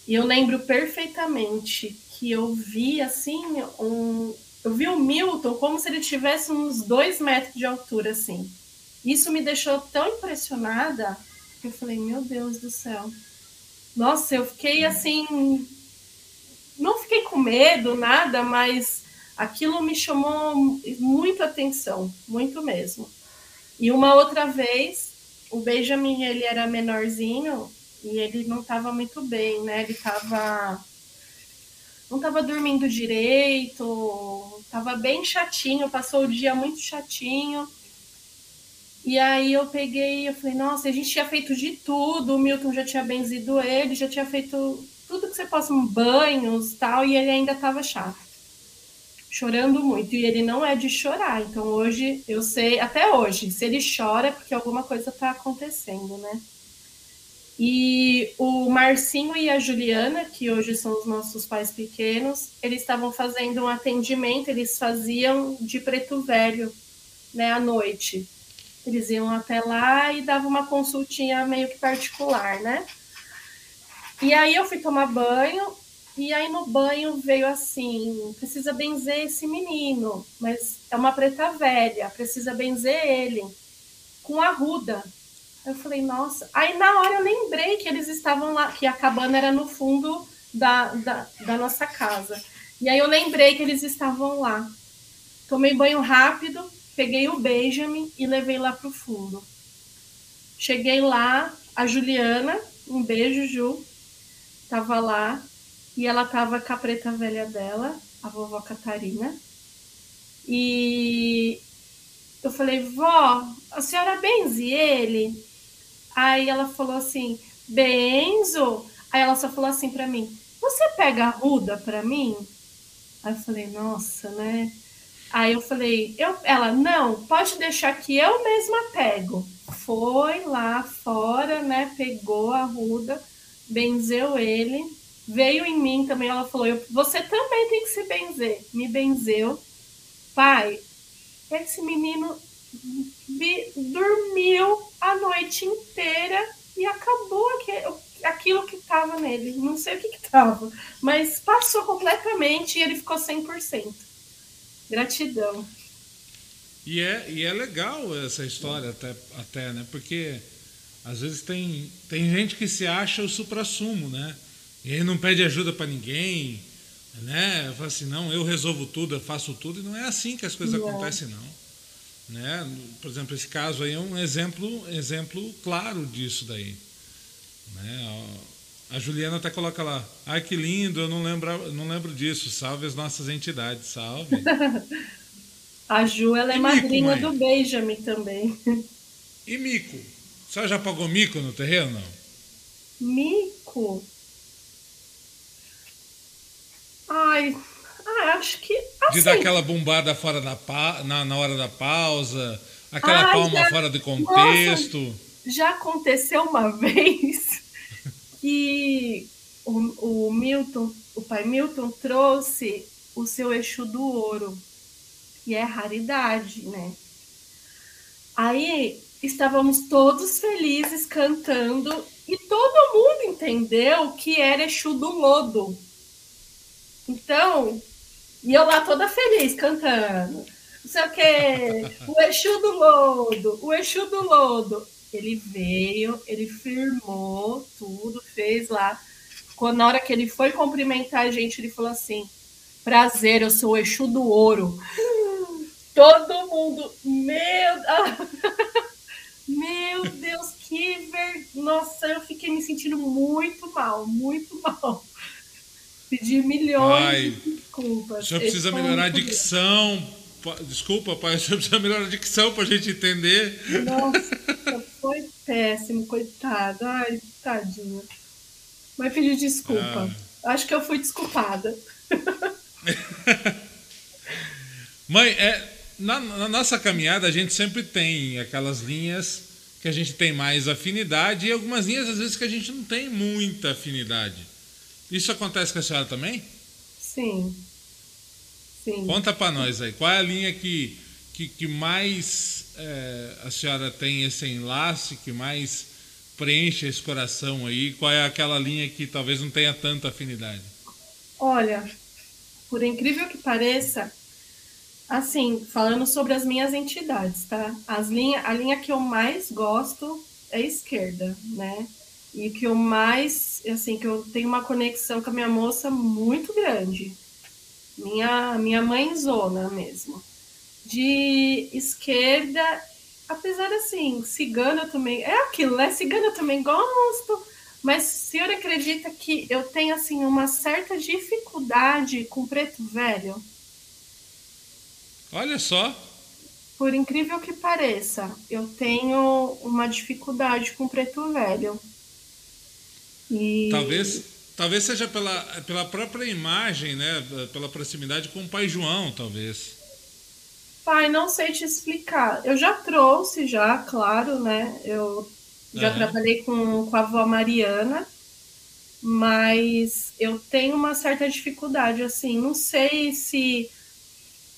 E eu lembro perfeitamente que eu vi, assim, um... Eu vi o Milton como se ele tivesse uns dois metros de altura, assim. Isso me deixou tão impressionada que eu falei, meu Deus do céu. Nossa, eu fiquei assim. Não fiquei com medo, nada, mas aquilo me chamou muito atenção, muito mesmo. E uma outra vez, o Benjamin, ele era menorzinho e ele não estava muito bem, né? Ele estava não estava dormindo direito, estava bem chatinho, passou o dia muito chatinho. E aí eu peguei, eu falei, nossa, a gente tinha feito de tudo, o Milton já tinha benzido ele, já tinha feito tudo que você possa, banhos tal, e ele ainda estava chato chorando muito. E ele não é de chorar. Então hoje eu sei, até hoje, se ele chora é porque alguma coisa está acontecendo, né? E o Marcinho e a Juliana, que hoje são os nossos pais pequenos, eles estavam fazendo um atendimento, eles faziam de preto velho, né, à noite. Eles iam até lá e davam uma consultinha meio que particular, né? E aí eu fui tomar banho e aí no banho veio assim: precisa benzer esse menino, mas é uma preta velha, precisa benzer ele com a ruda. Eu falei, nossa. Aí na hora eu lembrei que eles estavam lá, que a cabana era no fundo da, da, da nossa casa. E aí eu lembrei que eles estavam lá. Tomei banho rápido, peguei o Benjamin e levei lá pro fundo. Cheguei lá, a Juliana, um beijo, Ju, tava lá e ela tava com a preta velha dela, a vovó Catarina. E eu falei, vó, a senhora benze ele? Aí ela falou assim, benzo. Aí ela só falou assim para mim, você pega a ruda para mim? Aí eu falei, nossa, né? Aí eu falei, eu, ela, não, pode deixar que eu mesma pego. Foi lá fora, né? Pegou a ruda, benzeu ele veio em mim também, ela falou, eu, você também tem que se benzer. Me benzeu. Pai, esse menino dormiu a noite inteira e acabou aquilo que estava nele. Não sei o que estava, mas passou completamente e ele ficou 100%. Gratidão. E é, e é legal essa história até, até, né? Porque às vezes tem, tem gente que se acha o supra-sumo, né? E ele não pede ajuda para ninguém, né? Fala assim, não, eu resolvo tudo, eu faço tudo, e não é assim que as coisas não. acontecem, não. Né? Por exemplo, esse caso aí é um exemplo, exemplo claro disso daí. Né? A Juliana até coloca lá, ai que lindo, eu não lembro, não lembro disso, salve as nossas entidades, salve. [LAUGHS] a Ju, ela é e madrinha mico, do Benjamin também. E mico? Você já pagou mico no terreno, não? Mico? Ai, ah, acho que. Assim. De dar aquela bombada fora da pa... na, na hora da pausa, aquela Ai, palma já... fora de contexto. Nossa, já aconteceu uma [LAUGHS] vez que o, o Milton, o pai Milton, trouxe o seu eixo do ouro, que é raridade, né? Aí estávamos todos felizes cantando e todo mundo entendeu que era Exu do Lodo. Então, e eu lá toda feliz cantando. Não sei o quê. O Exu do Lodo, o Exu do Lodo. Ele veio, ele firmou tudo, fez lá. Quando, na hora que ele foi cumprimentar a gente, ele falou assim: Prazer, eu sou o Exu do Ouro. Todo mundo, meu. [LAUGHS] Meu Deus, que ver... Nossa, eu fiquei me sentindo muito mal, muito mal. Pedir milhões pai, de desculpas. [LAUGHS] O senhor precisa melhorar a dicção. Desculpa, pai, o senhor precisa melhorar a dicção para a gente entender. Nossa, foi péssimo, coitado. Ai, tadinho. Mas pedir desculpa. Ah. Acho que eu fui desculpada. [LAUGHS] Mãe, é, na, na, nossa caminhada a gente sempre tem aquelas linhas que a gente tem mais afinidade e algumas linhas às vezes que a gente não tem muita afinidade. Isso acontece com a senhora também? Sim. Sim. Conta para nós aí, qual é a linha que que, que mais é, a senhora tem esse enlace, que mais preenche esse coração aí? Qual é aquela linha que talvez não tenha tanta afinidade? Olha, por incrível que pareça, assim, falando sobre as minhas entidades, tá? As linha, a linha que eu mais gosto é a esquerda, né? E que eu mais, assim, que eu tenho uma conexão com a minha moça muito grande. Minha, minha mãezona mesmo. De esquerda, apesar assim, cigana também. É aquilo, né? Cigana também gosto. Mas o senhor acredita que eu tenho, assim, uma certa dificuldade com preto velho? Olha só. Por incrível que pareça, eu tenho uma dificuldade com preto velho. E... Talvez, talvez seja pela, pela própria imagem, né? Pela proximidade com o pai João, talvez. Pai, não sei te explicar. Eu já trouxe, já, claro, né? Eu já uhum. trabalhei com, com a avó Mariana, mas eu tenho uma certa dificuldade, assim. Não sei se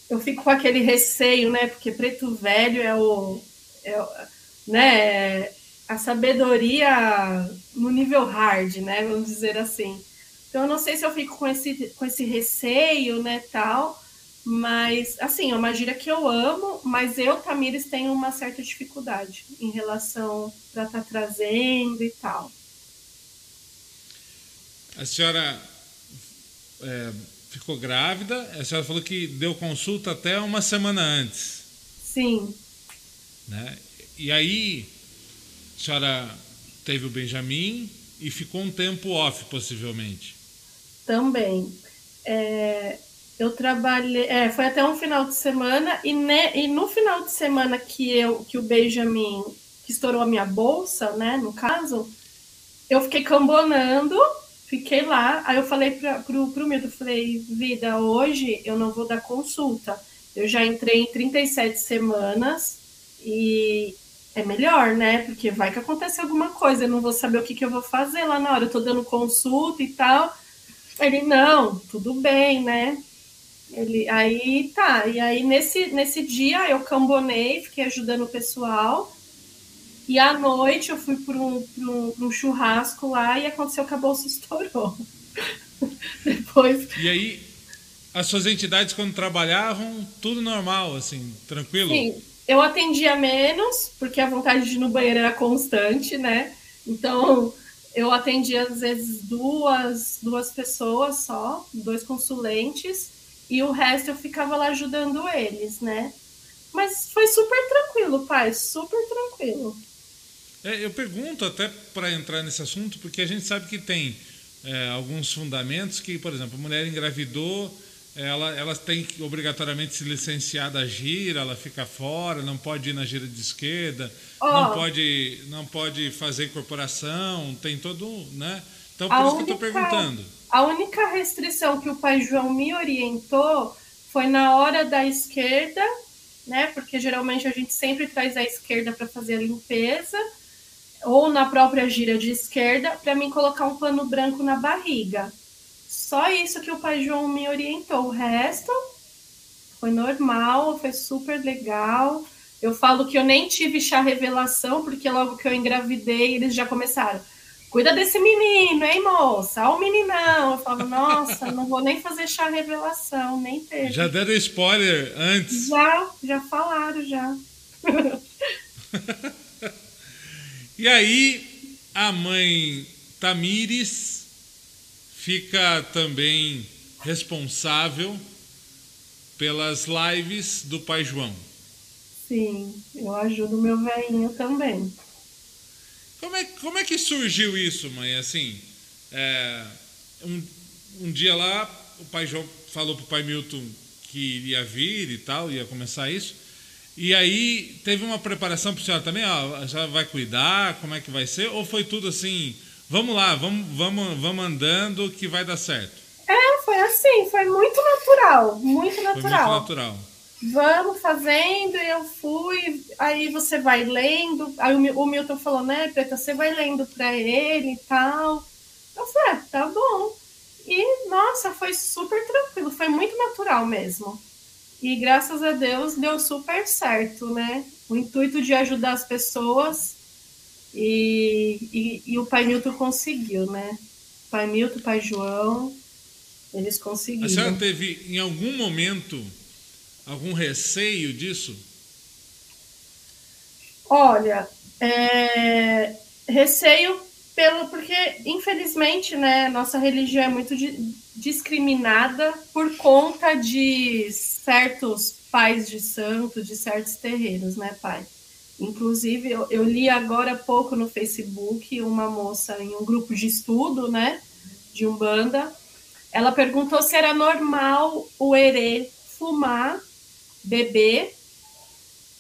eu fico com aquele receio, né? Porque preto velho é o. É, né? A sabedoria no nível hard, né? Vamos dizer assim. Então, eu não sei se eu fico com esse, com esse receio, né, tal, mas, assim, é uma gíria que eu amo, mas eu, Tamires, tenho uma certa dificuldade em relação para estar tá trazendo e tal. A senhora é, ficou grávida, a senhora falou que deu consulta até uma semana antes. Sim. Né? E aí, senhora teve o Benjamin e ficou um tempo off, possivelmente. Também. É, eu trabalhei. É, foi até um final de semana, e, ne, e no final de semana que, eu, que o Benjamin que estourou a minha bolsa, né? No caso, eu fiquei cambonando, fiquei lá. Aí eu falei para pro, pro Milton, falei, vida, hoje eu não vou dar consulta. Eu já entrei em 37 semanas e é melhor, né? Porque vai que acontece alguma coisa, eu não vou saber o que, que eu vou fazer lá na hora. Eu tô dando consulta e tal. Ele, não, tudo bem, né? Ele, aí tá, e aí nesse, nesse dia eu cambonei, fiquei ajudando o pessoal. E à noite eu fui para um, um, um, churrasco lá e aconteceu que a bolsa [LAUGHS] estourou. Depois. E aí, as suas entidades, quando trabalhavam, tudo normal, assim, tranquilo? Sim, eu atendia menos, porque a vontade de ir no banheiro era constante, né? Então, eu atendia às vezes duas, duas pessoas só, dois consulentes, e o resto eu ficava lá ajudando eles, né? Mas foi super tranquilo, pai, super tranquilo. É, eu pergunto até para entrar nesse assunto, porque a gente sabe que tem é, alguns fundamentos que, por exemplo, a mulher engravidou ela, ela tem que obrigatoriamente se licenciar da gira, ela fica fora, não pode ir na gira de esquerda, oh. não, pode, não pode fazer incorporação, tem todo, né? Então, por a isso única, que eu estou perguntando. A única restrição que o pai João me orientou foi na hora da esquerda, né? Porque geralmente a gente sempre traz a esquerda para fazer a limpeza, ou na própria gira de esquerda, para mim colocar um pano branco na barriga. Só isso que o pai João me orientou. O resto foi normal, foi super legal. Eu falo que eu nem tive chá revelação, porque logo que eu engravidei, eles já começaram. Cuida desse menino, hein, moça? Olha o meninão. Eu falo, nossa, não vou nem fazer chá revelação, nem ter. Já deram spoiler antes? Já, já falaram, já. [LAUGHS] e aí, a mãe Tamires fica também responsável pelas lives do Pai João. Sim, eu ajudo meu velhinho também. Como é, como é que surgiu isso, mãe? Assim, é, um, um dia lá, o Pai João falou para o Pai Milton que iria vir e tal, ia começar isso. E aí teve uma preparação para a senhora também, ó, já vai cuidar, como é que vai ser? Ou foi tudo assim, Vamos lá, vamos, vamos, vamos andando que vai dar certo. É, foi assim, foi muito natural, muito natural. Foi muito natural. Vamos fazendo, e eu fui, aí você vai lendo, aí o, Milton falou, né, Preta, você vai lendo para ele e tal. Eu falei, é, tá bom. E, nossa, foi super tranquilo, foi muito natural mesmo. e graças a Deus deu super certo, né? O intuito de ajudar as pessoas e, e, e o pai Milton conseguiu, né? Pai Milton, pai João, eles conseguiram. A senhora teve em algum momento algum receio disso? Olha, é, receio pelo porque infelizmente, né, nossa religião é muito di, discriminada por conta de certos pais de santo, de certos terreiros, né, pai? Inclusive, eu, eu li agora há pouco no Facebook uma moça em um grupo de estudo, né, de Umbanda, ela perguntou se era normal o herê fumar, beber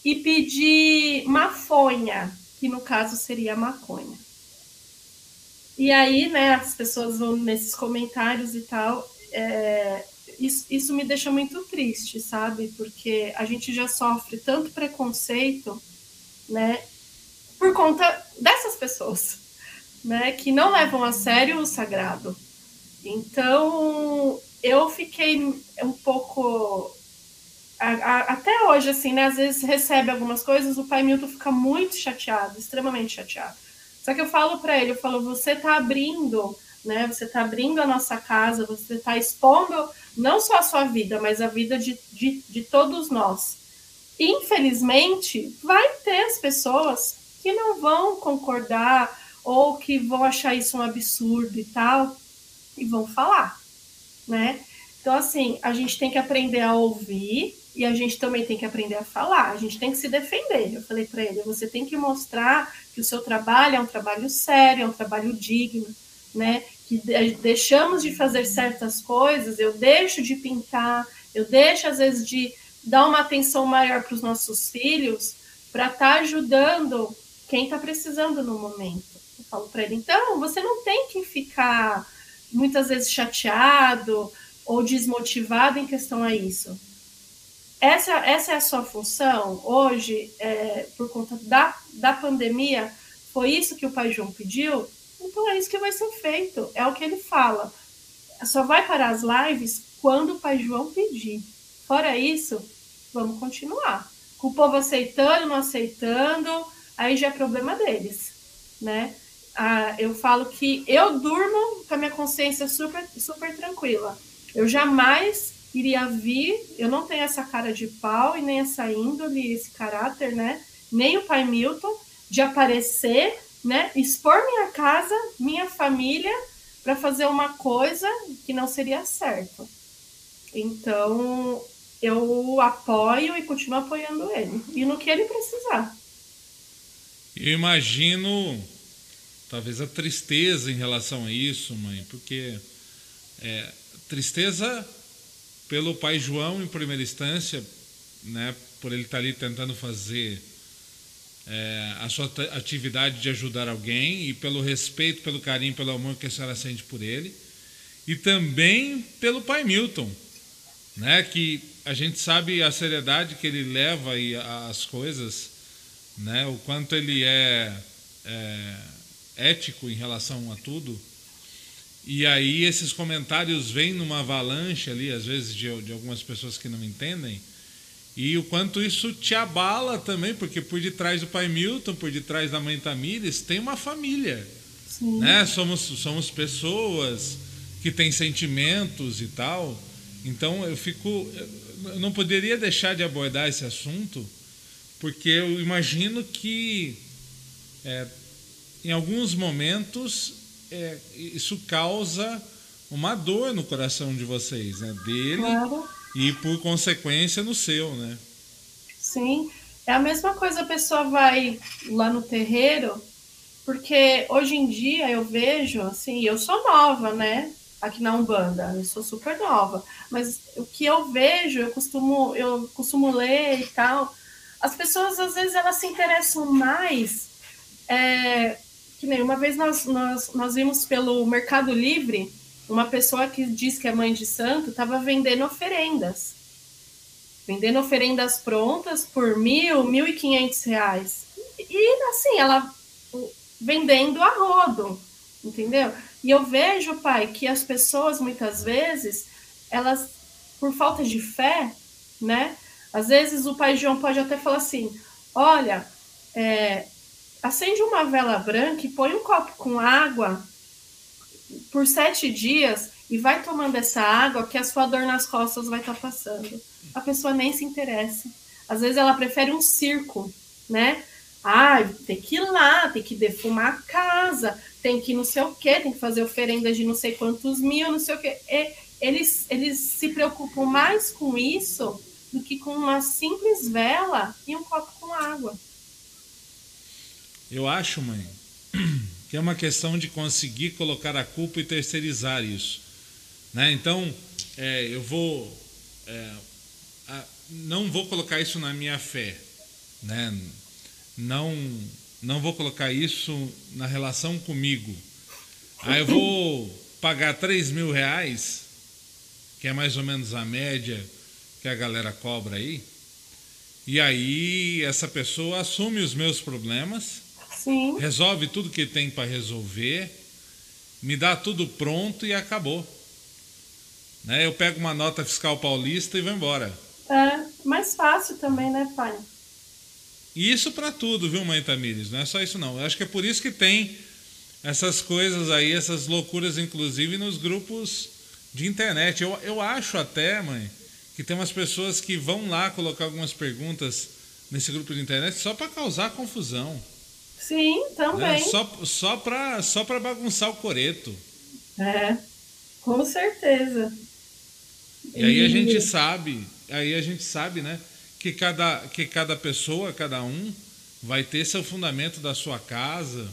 e pedir mafonha, que no caso seria maconha. E aí, né, as pessoas vão nesses comentários e tal. É, isso, isso me deixa muito triste, sabe? Porque a gente já sofre tanto preconceito, né, por conta dessas pessoas, né, que não levam a sério o sagrado. Então, eu fiquei um pouco até hoje, assim, né? Às vezes recebe algumas coisas, o pai Milton fica muito chateado, extremamente chateado. Só que eu falo para ele, eu falo, você tá abrindo, né? Você tá abrindo a nossa casa, você tá expondo não só a sua vida, mas a vida de, de, de todos nós. Infelizmente, vai ter as pessoas que não vão concordar ou que vão achar isso um absurdo e tal, e vão falar, né? Então, assim, a gente tem que aprender a ouvir, e a gente também tem que aprender a falar, a gente tem que se defender. Eu falei para ele: você tem que mostrar que o seu trabalho é um trabalho sério, é um trabalho digno, né? Que deixamos de fazer certas coisas, eu deixo de pintar, eu deixo às vezes de dar uma atenção maior para os nossos filhos, para estar tá ajudando quem está precisando no momento. Eu falo para ele: então, você não tem que ficar muitas vezes chateado ou desmotivado em questão a isso essa, essa é a sua função hoje, é, por conta da, da pandemia, foi isso que o pai João pediu? Então é isso que vai ser feito, é o que ele fala. Só vai parar as lives quando o pai João pedir. Fora isso, vamos continuar. Com o povo aceitando, não aceitando, aí já é problema deles, né? Ah, eu falo que eu durmo com a minha consciência super, super tranquila. Eu jamais iria vir, eu não tenho essa cara de pau e nem essa índole, esse caráter, né? Nem o pai Milton, de aparecer, né? Expor minha casa, minha família, para fazer uma coisa que não seria certo. Então, eu apoio e continuo apoiando ele. E no que ele precisar. Eu imagino, talvez, a tristeza em relação a isso, mãe, porque é, tristeza pelo pai João, em primeira instância, né, por ele estar ali tentando fazer é, a sua atividade de ajudar alguém, e pelo respeito, pelo carinho, pelo amor que a senhora sente por ele, e também pelo pai Milton, né, que a gente sabe a seriedade que ele leva aí as coisas, né, o quanto ele é, é ético em relação a tudo. E aí esses comentários vêm numa avalanche ali, às vezes, de, de algumas pessoas que não entendem. E o quanto isso te abala também, porque por detrás do pai Milton, por detrás da mãe Tamires, tem uma família. Sim. Né? Somos, somos pessoas que têm sentimentos e tal. Então eu fico. Eu não poderia deixar de abordar esse assunto, porque eu imagino que é, em alguns momentos é, isso causa uma dor no coração de vocês, né? Dele claro. e por consequência no seu, né? Sim, é a mesma coisa a pessoa vai lá no terreiro, porque hoje em dia eu vejo, assim, eu sou nova, né? Aqui na Umbanda, eu sou super nova, mas o que eu vejo, eu costumo, eu costumo ler e tal, as pessoas às vezes elas se interessam mais é, que nem uma vez nós, nós, nós vimos pelo Mercado Livre uma pessoa que diz que é mãe de santo estava vendendo oferendas. Vendendo oferendas prontas por mil, mil e quinhentos reais. E assim, ela vendendo a rodo, entendeu? E eu vejo, pai, que as pessoas muitas vezes, elas, por falta de fé, né? Às vezes o pai João pode até falar assim: olha, é, acende uma vela branca e põe um copo com água por sete dias e vai tomando essa água que a sua dor nas costas vai estar tá passando. A pessoa nem se interessa. Às vezes ela prefere um circo, né? Ah, tem que ir lá, tem que defumar a casa, tem que não sei o quê, tem que fazer oferenda de não sei quantos mil, não sei o quê. E eles, eles se preocupam mais com isso do que com uma simples vela e um copo com água. Eu acho, mãe, [CLEARS THROAT] que é uma questão de conseguir colocar a culpa e terceirizar isso. Né? Então, é, eu vou. É, a, não vou colocar isso na minha fé. Né? Não, não vou colocar isso na relação comigo. Aí eu vou pagar 3 mil reais, que é mais ou menos a média que a galera cobra aí. E aí essa pessoa assume os meus problemas, Sim. resolve tudo que tem para resolver, me dá tudo pronto e acabou. Né? Eu pego uma nota fiscal paulista e vou embora. É, mais fácil também, né, pai? E isso para tudo, viu, mãe Tamires? Não é só isso, não. Eu acho que é por isso que tem essas coisas aí, essas loucuras, inclusive nos grupos de internet. Eu, eu acho até, mãe, que tem umas pessoas que vão lá colocar algumas perguntas nesse grupo de internet só para causar confusão. Sim, também. Né? Só, só para só bagunçar o coreto. É, com certeza. E aí a gente sabe, aí a gente sabe, né, que cada, que cada pessoa, cada um, vai ter seu fundamento da sua casa.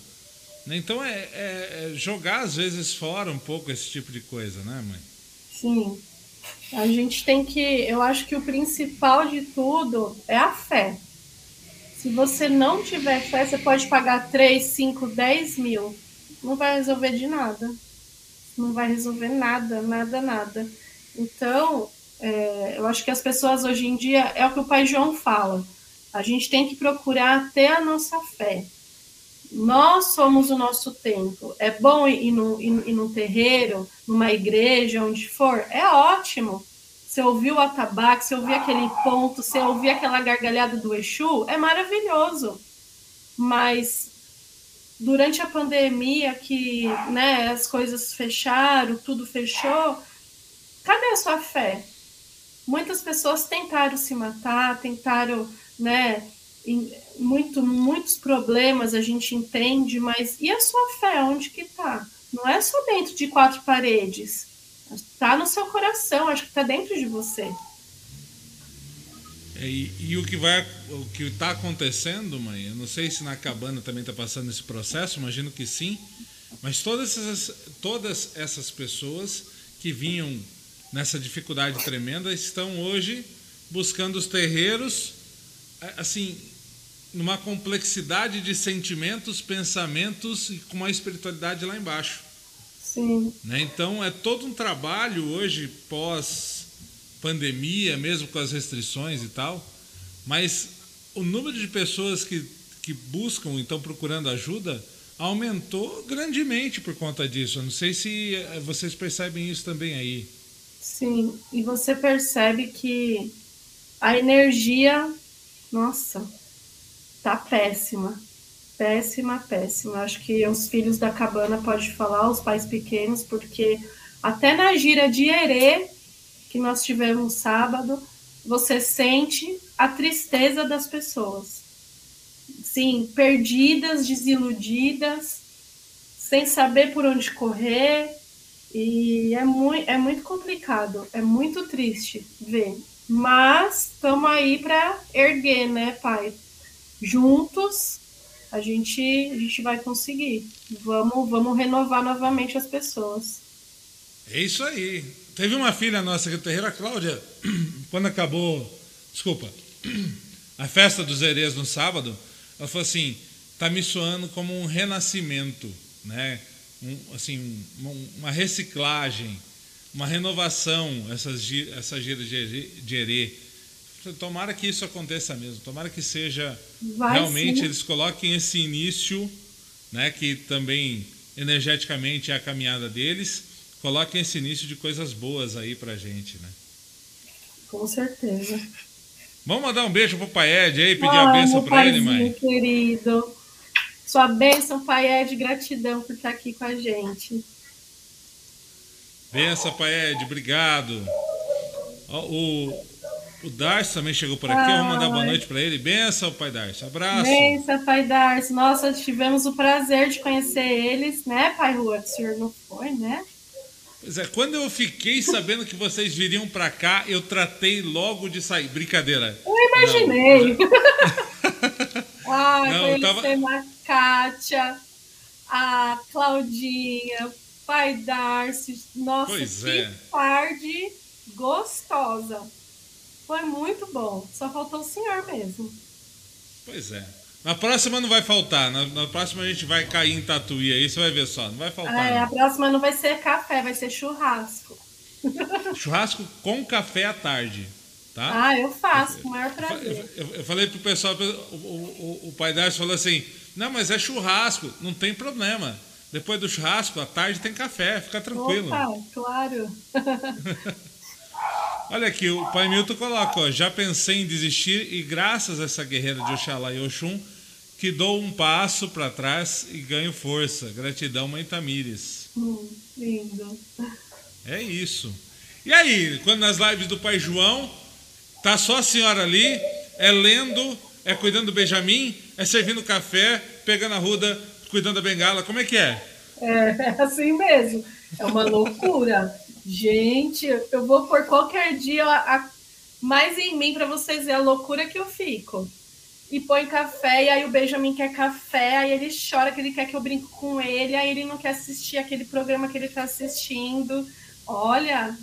Então é, é, é jogar às vezes fora um pouco esse tipo de coisa, né, mãe? Sim. A gente tem que. Eu acho que o principal de tudo é a fé. Se você não tiver fé, você pode pagar 3, 5, 10 mil. Não vai resolver de nada. Não vai resolver nada, nada, nada. Então, é, eu acho que as pessoas hoje em dia, é o que o pai João fala, a gente tem que procurar ter a nossa fé. Nós somos o nosso tempo. É bom ir, no, ir, terreiro, numa igreja, onde for? É ótimo. Você ouviu o atabaque, você ouviu aquele ponto, você ouviu aquela gargalhada do Exu, é maravilhoso. Mas durante a pandemia, que né, as coisas fecharam, tudo fechou, cadê a sua fé? Muitas pessoas tentaram se matar, tentaram, né, muito, muitos problemas a gente entende, mas e a sua fé, onde que tá? Não é só dentro de quatro paredes. Está no seu coração, acho que está dentro de você. É, e, e, o que vai, o que está acontecendo, mãe? Eu não sei se na cabana também está passando esse processo, imagino que sim. Mas todas essas, todas essas pessoas que vinham nessa dificuldade tremenda estão hoje buscando os terreiros, assim, numa complexidade de sentimentos, pensamentos e com uma espiritualidade lá embaixo. Sim. Né? Então é todo um trabalho hoje pós pandemia, mesmo com as restrições e tal, mas o número de pessoas que, que buscam, então procurando ajuda, aumentou grandemente por conta disso. Eu não sei se eh, vocês percebem isso também aí. Sim, e você percebe que a energia, nossa, tá péssima. Péssima, péssima. Acho que os filhos da cabana pode falar, os pais pequenos, porque até na gira de Herê, que nós tivemos sábado, você sente a tristeza das pessoas. Sim, perdidas, desiludidas, sem saber por onde correr. E é muito, é muito complicado, é muito triste ver. Mas estamos aí para erguer, né, pai? Juntos a gente, a gente vai conseguir. Vamos, vamos renovar novamente as pessoas. É isso aí. Teve uma filha nossa aqui terreiro, a Cláudia, [CLEARS THROAT] quando acabou, desculpa, [CLEARS THROAT] a festa dos herês no sábado, ela falou assim, tá me soando como um renascimento, né? Um, assim, uma reciclagem, uma renovação, essas, essa gira de herê. Tomara que isso aconteça mesmo, tomara que seja Vai realmente sim. eles coloquem esse início, né, que também energeticamente é a caminhada deles, coloquem esse início de coisas boas aí pra gente, né? Com certeza. Vamos mandar um beijo pro Pai Ed aí, pedir a bênção para ele, mãe. querido. Sua bênção, Pai Ed, gratidão por estar aqui com a gente. Benção, Pai Ed, obrigado. O, o Darcy também chegou por aqui, vamos mandar boa noite para ele. Benção, Pai Darcy, abraço. Benção, Pai Darcy. Nossa, tivemos o prazer de conhecer eles, né, Pai Rua? O senhor não foi, né? Pois é, quando eu fiquei sabendo que vocês viriam para cá, eu tratei logo de sair. Brincadeira. Eu imaginei. [LAUGHS] ah, não, conhecer tava... a Kátia, a Claudinha, Pai Darcy. Nossa, pois que é. tarde gostosa. Foi muito bom. Só faltou o senhor mesmo. Pois é. Na próxima não vai faltar. Na, na, próxima a gente vai cair em tatuí aí, você vai ver só. Não vai faltar. É, a próxima não vai ser café, vai ser churrasco. Churrasco com café à tarde. Tá? Ah, eu faço, com o maior prazer. Eu, eu, eu, falei pro pessoal, o, o, o, pai Darcy falou assim: não, mas é churrasco, não tem problema. Depois do churrasco, à tarde tem café, fica tranquilo. Opa, claro. [LAUGHS] Olha aqui, o pai Milton coloca, ó, já pensei em desistir e graças a essa guerreira de Oxalá e Oxum, que dou um passo para trás e ganho força. Gratidão, mãe Tamires. Hum, lindo. É isso. E aí, quando nas lives do pai João, tá só a senhora ali, é lendo, é cuidando do Benjamin, é servindo café, pegando a ruda, cuidando da bengala, como é que é? É, é assim mesmo. É uma loucura. Gente, eu vou por qualquer dia a, mais em mim para vocês verem a loucura que eu fico. E põe café, e aí o Benjamin quer café, aí ele chora que ele quer que eu brinque com ele, aí ele não quer assistir aquele programa que ele está assistindo. Olha,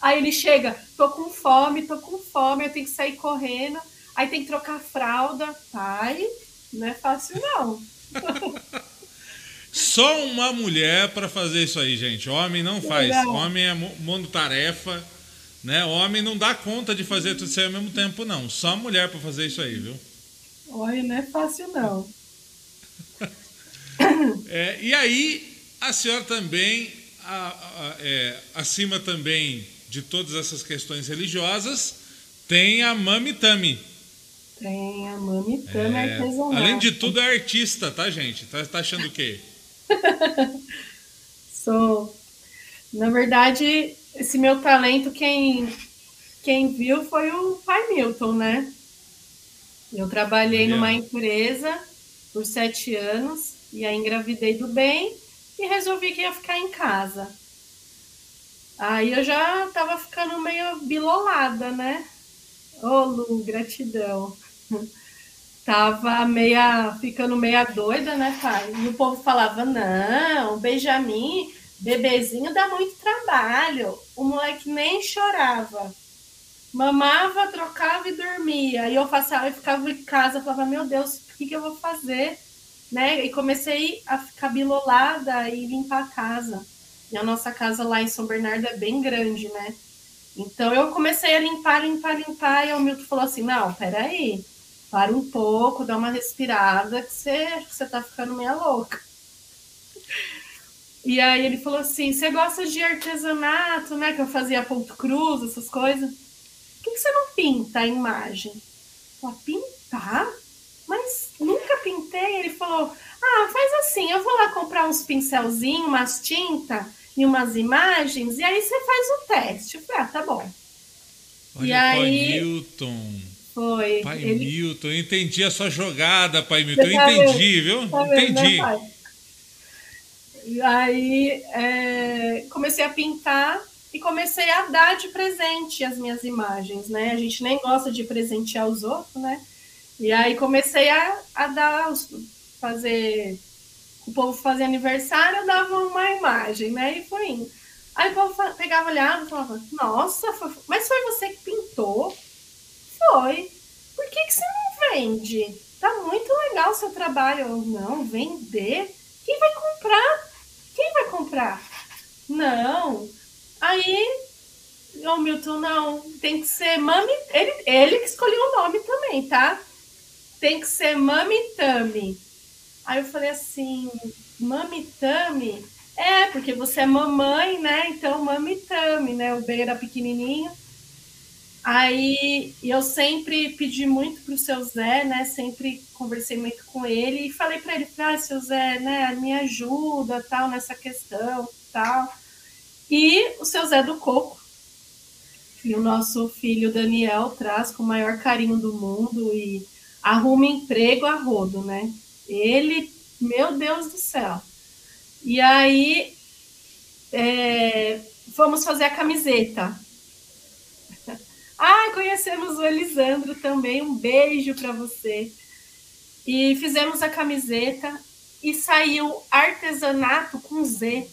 aí ele chega, tô com fome, tô com fome, eu tenho que sair correndo, aí tem que trocar fralda. Pai, não é fácil não. [LAUGHS] Só uma mulher para fazer isso aí, gente. Homem não faz. Legal. Homem é monotarefa, né? Homem não dá conta de fazer tudo isso aí ao mesmo tempo, não. Só mulher para fazer isso aí, viu? Olha, não é fácil, não. [COUGHS] é, e aí, a senhora também, a, a, é, acima também de todas essas questões religiosas, tem a Mami Tami. Tem a Mami Tami é, artesanal. Além de tudo, é artista, tá, gente? Tá, tá achando o quê? [LAUGHS] Sou. Na verdade, esse meu talento, quem, quem viu foi o pai Milton, né? Eu trabalhei numa empresa por sete anos e aí engravidei do bem e resolvi que ia ficar em casa. Aí eu já tava ficando meio bilolada, né? Ô, oh, Lu, gratidão [LAUGHS] tava meia, ficando meia doida, né, pai? E o povo falava: não, Benjamin, bebezinho dá muito trabalho. O moleque nem chorava. Mamava, trocava e dormia. E eu passava, eu ficava em casa, falava: meu Deus, o que, que eu vou fazer? Né? E comecei a ficar bilolada e limpar a casa. E a nossa casa lá em São Bernardo é bem grande, né? Então eu comecei a limpar, limpar, limpar. E o Milton falou assim: não, peraí para um pouco, dá uma respirada, que você, que você tá ficando meio louca. E aí ele falou assim: você gosta de artesanato, né? Que eu fazia ponto cruz, essas coisas. Por que, que você não pinta a imagem? Eu falei, pintar? Mas nunca pintei. Ele falou: ah, faz assim, eu vou lá comprar uns pincelzinhos, umas tinta e umas imagens, e aí você faz o teste. Eu falei, ah, tá bom. Olha, e aí, Newton. Foi. Pai ele... Milton, eu entendi a sua jogada, Pai Milton. Eu entendi, viu? Tá entendi. Né, e aí é, comecei a pintar e comecei a dar de presente as minhas imagens, né? A gente nem gosta de presentear os outros, né? E aí comecei a, a dar, fazer. O povo fazia aniversário, eu dava uma imagem, né? E foi indo. Aí o povo pegava, olhava e falava: Nossa, foi, mas foi você que pintou? Foi. Por que, que você não vende? Tá muito legal o seu trabalho. não, vender? Quem vai comprar? Quem vai comprar? Não. Aí, o Milton, não, tem que ser Mami. Ele, ele que escolheu o nome também, tá? Tem que ser Mami Tami. Aí eu falei assim, Mami Tami? É, porque você é mamãe, né? Então, Mami Tami, né? O bem era pequenininho. Aí eu sempre pedi muito para o seu Zé, né? Sempre conversei muito com ele e falei para ele, ah, seu Zé, né, me ajuda, tal, nessa questão, tal. E o seu Zé do Coco, que o nosso filho Daniel traz com o maior carinho do mundo e arruma emprego a rodo, né? Ele, meu Deus do céu. E aí é, fomos fazer a camiseta. [LAUGHS] Ah, conhecemos o Elisandro também. Um beijo para você. E fizemos a camiseta e saiu artesanato com Z.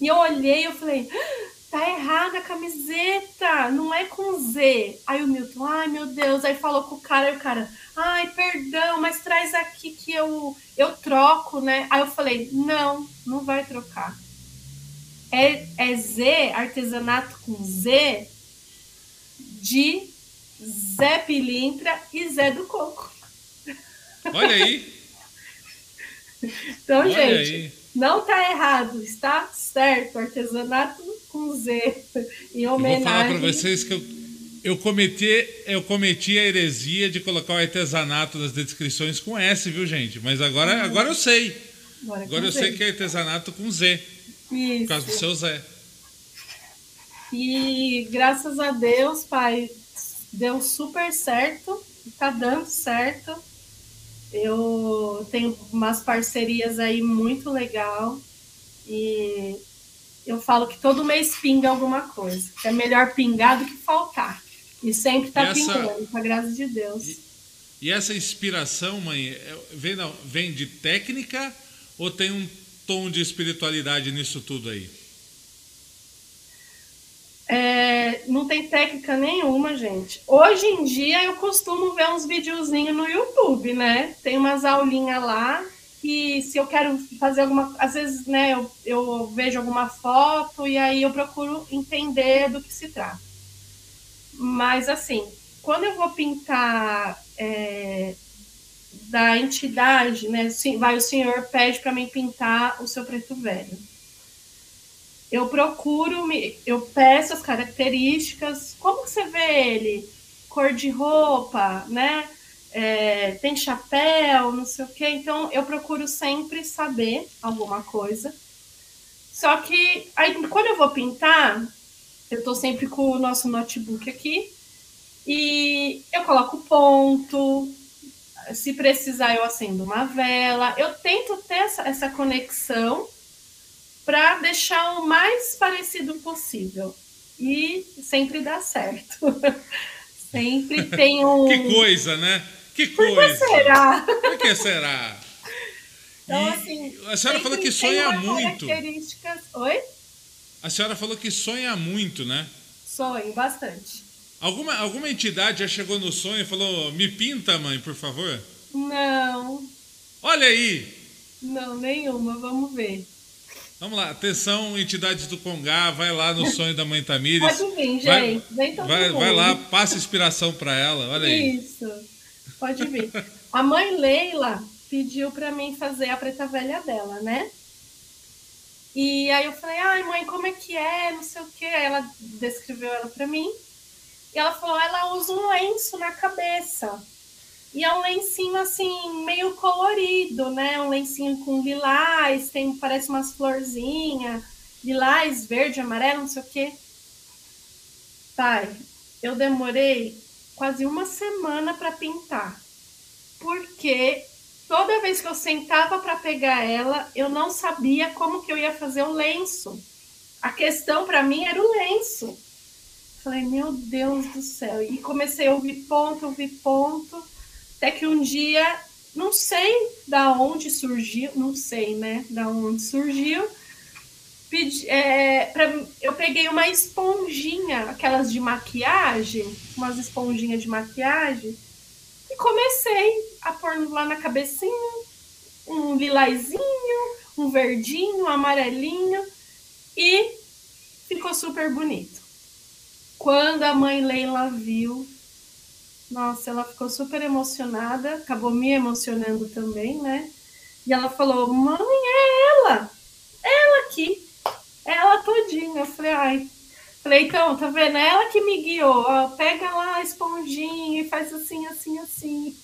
E eu olhei e falei, ah, tá errada a camiseta, não é com Z. Aí o Milton, ai meu Deus, aí falou com o cara, e o cara, ai, perdão, mas traz aqui que eu, eu troco, né? Aí eu falei, não, não vai trocar. É, é Z, artesanato com Z, de Zé Pilintra e Zé do Coco. Olha aí. então, Olha gente, aí. não tá errado, está certo. Artesanato com Z. Em homenagem. Eu vou falar para vocês que eu, eu, cometi, eu cometi a heresia de colocar o artesanato nas descrições com S, viu, gente? Mas agora, uhum. agora eu sei. Agora, agora eu Z. sei que é artesanato com Z. Isso. Por causa do seu Zé. E graças a Deus, pai, deu super certo, tá dando certo. Eu tenho umas parcerias aí muito legal e eu falo que todo mês pinga alguma coisa. É melhor pingar do que faltar. E sempre tá essa... pingando, com a graça de Deus. E, e essa inspiração, mãe, é, vem, não, vem de técnica ou tem um tom de espiritualidade nisso tudo aí? É, não tem técnica nenhuma, gente. Hoje em dia eu costumo ver uns videozinhos no YouTube, né? Tem umas aulinhas lá que se eu quero fazer alguma. Às vezes, né, eu, eu vejo alguma foto e aí eu procuro entender do que se trata. Mas assim, quando eu vou pintar é, da entidade, né? Vai o senhor pede para mim pintar o seu preto velho eu procuro, me, eu peço as características, como que você vê ele? Cor de roupa, né? É, tem chapéu, não sei o quê. Então, eu procuro sempre saber alguma coisa. Só que, aí, quando eu vou pintar, eu tô sempre com o nosso notebook aqui e eu coloco ponto. Se precisar, eu acendo uma vela. Eu tento ter essa, essa conexão para deixar o mais parecido possível. E sempre dá certo. [LAUGHS] sempre tem um. Que coisa, né? Que coisa. Por que será? Por que será? Então, assim, a senhora falou que sonha muito. Características... Oi? A senhora falou que sonha muito, né? Sonho, bastante. Alguma, alguma entidade já chegou no sonho e falou: Me pinta, mãe, por favor? Não. Olha aí! Não, nenhuma, vamos ver. Vamos lá, atenção, entidades do Congá, vai lá no sonho da mãe [LAUGHS] Tamires. Pode vir, gente. Vai, vai, vai lá, passa inspiração para ela, olha aí. Isso, pode vir. A mãe Leila pediu para mim fazer a preta velha dela, né? E aí eu falei, ai mãe, como é que é? Não sei o quê. Aí ela descreveu ela para mim. E ela falou, ela usa um lenço na cabeça. E é um lencinho assim, meio colorido, né? Um lencinho com lilás, tem, parece umas florzinhas, lilás, verde, amarelo, não sei o quê. Pai, eu demorei quase uma semana para pintar. Porque toda vez que eu sentava para pegar ela, eu não sabia como que eu ia fazer o lenço. A questão para mim era o lenço. Falei, meu Deus do céu. E comecei a ouvir ponto, ouvir ponto. Até que um dia, não sei da onde surgiu, não sei, né? Da onde surgiu. Pedi, é, pra, eu peguei uma esponjinha, aquelas de maquiagem, umas esponjinhas de maquiagem, e comecei a pôr lá na cabecinha um lilazinho, um verdinho, um amarelinho, e ficou super bonito. Quando a mãe Leila viu, nossa, ela ficou super emocionada, acabou me emocionando também, né? E ela falou: Mãe, é ela! Ela aqui! Ela todinha. Eu falei: Ai, Falei, então, tá vendo? É ela que me guiou. Ó, pega lá a esponjinha e faz assim, assim, assim.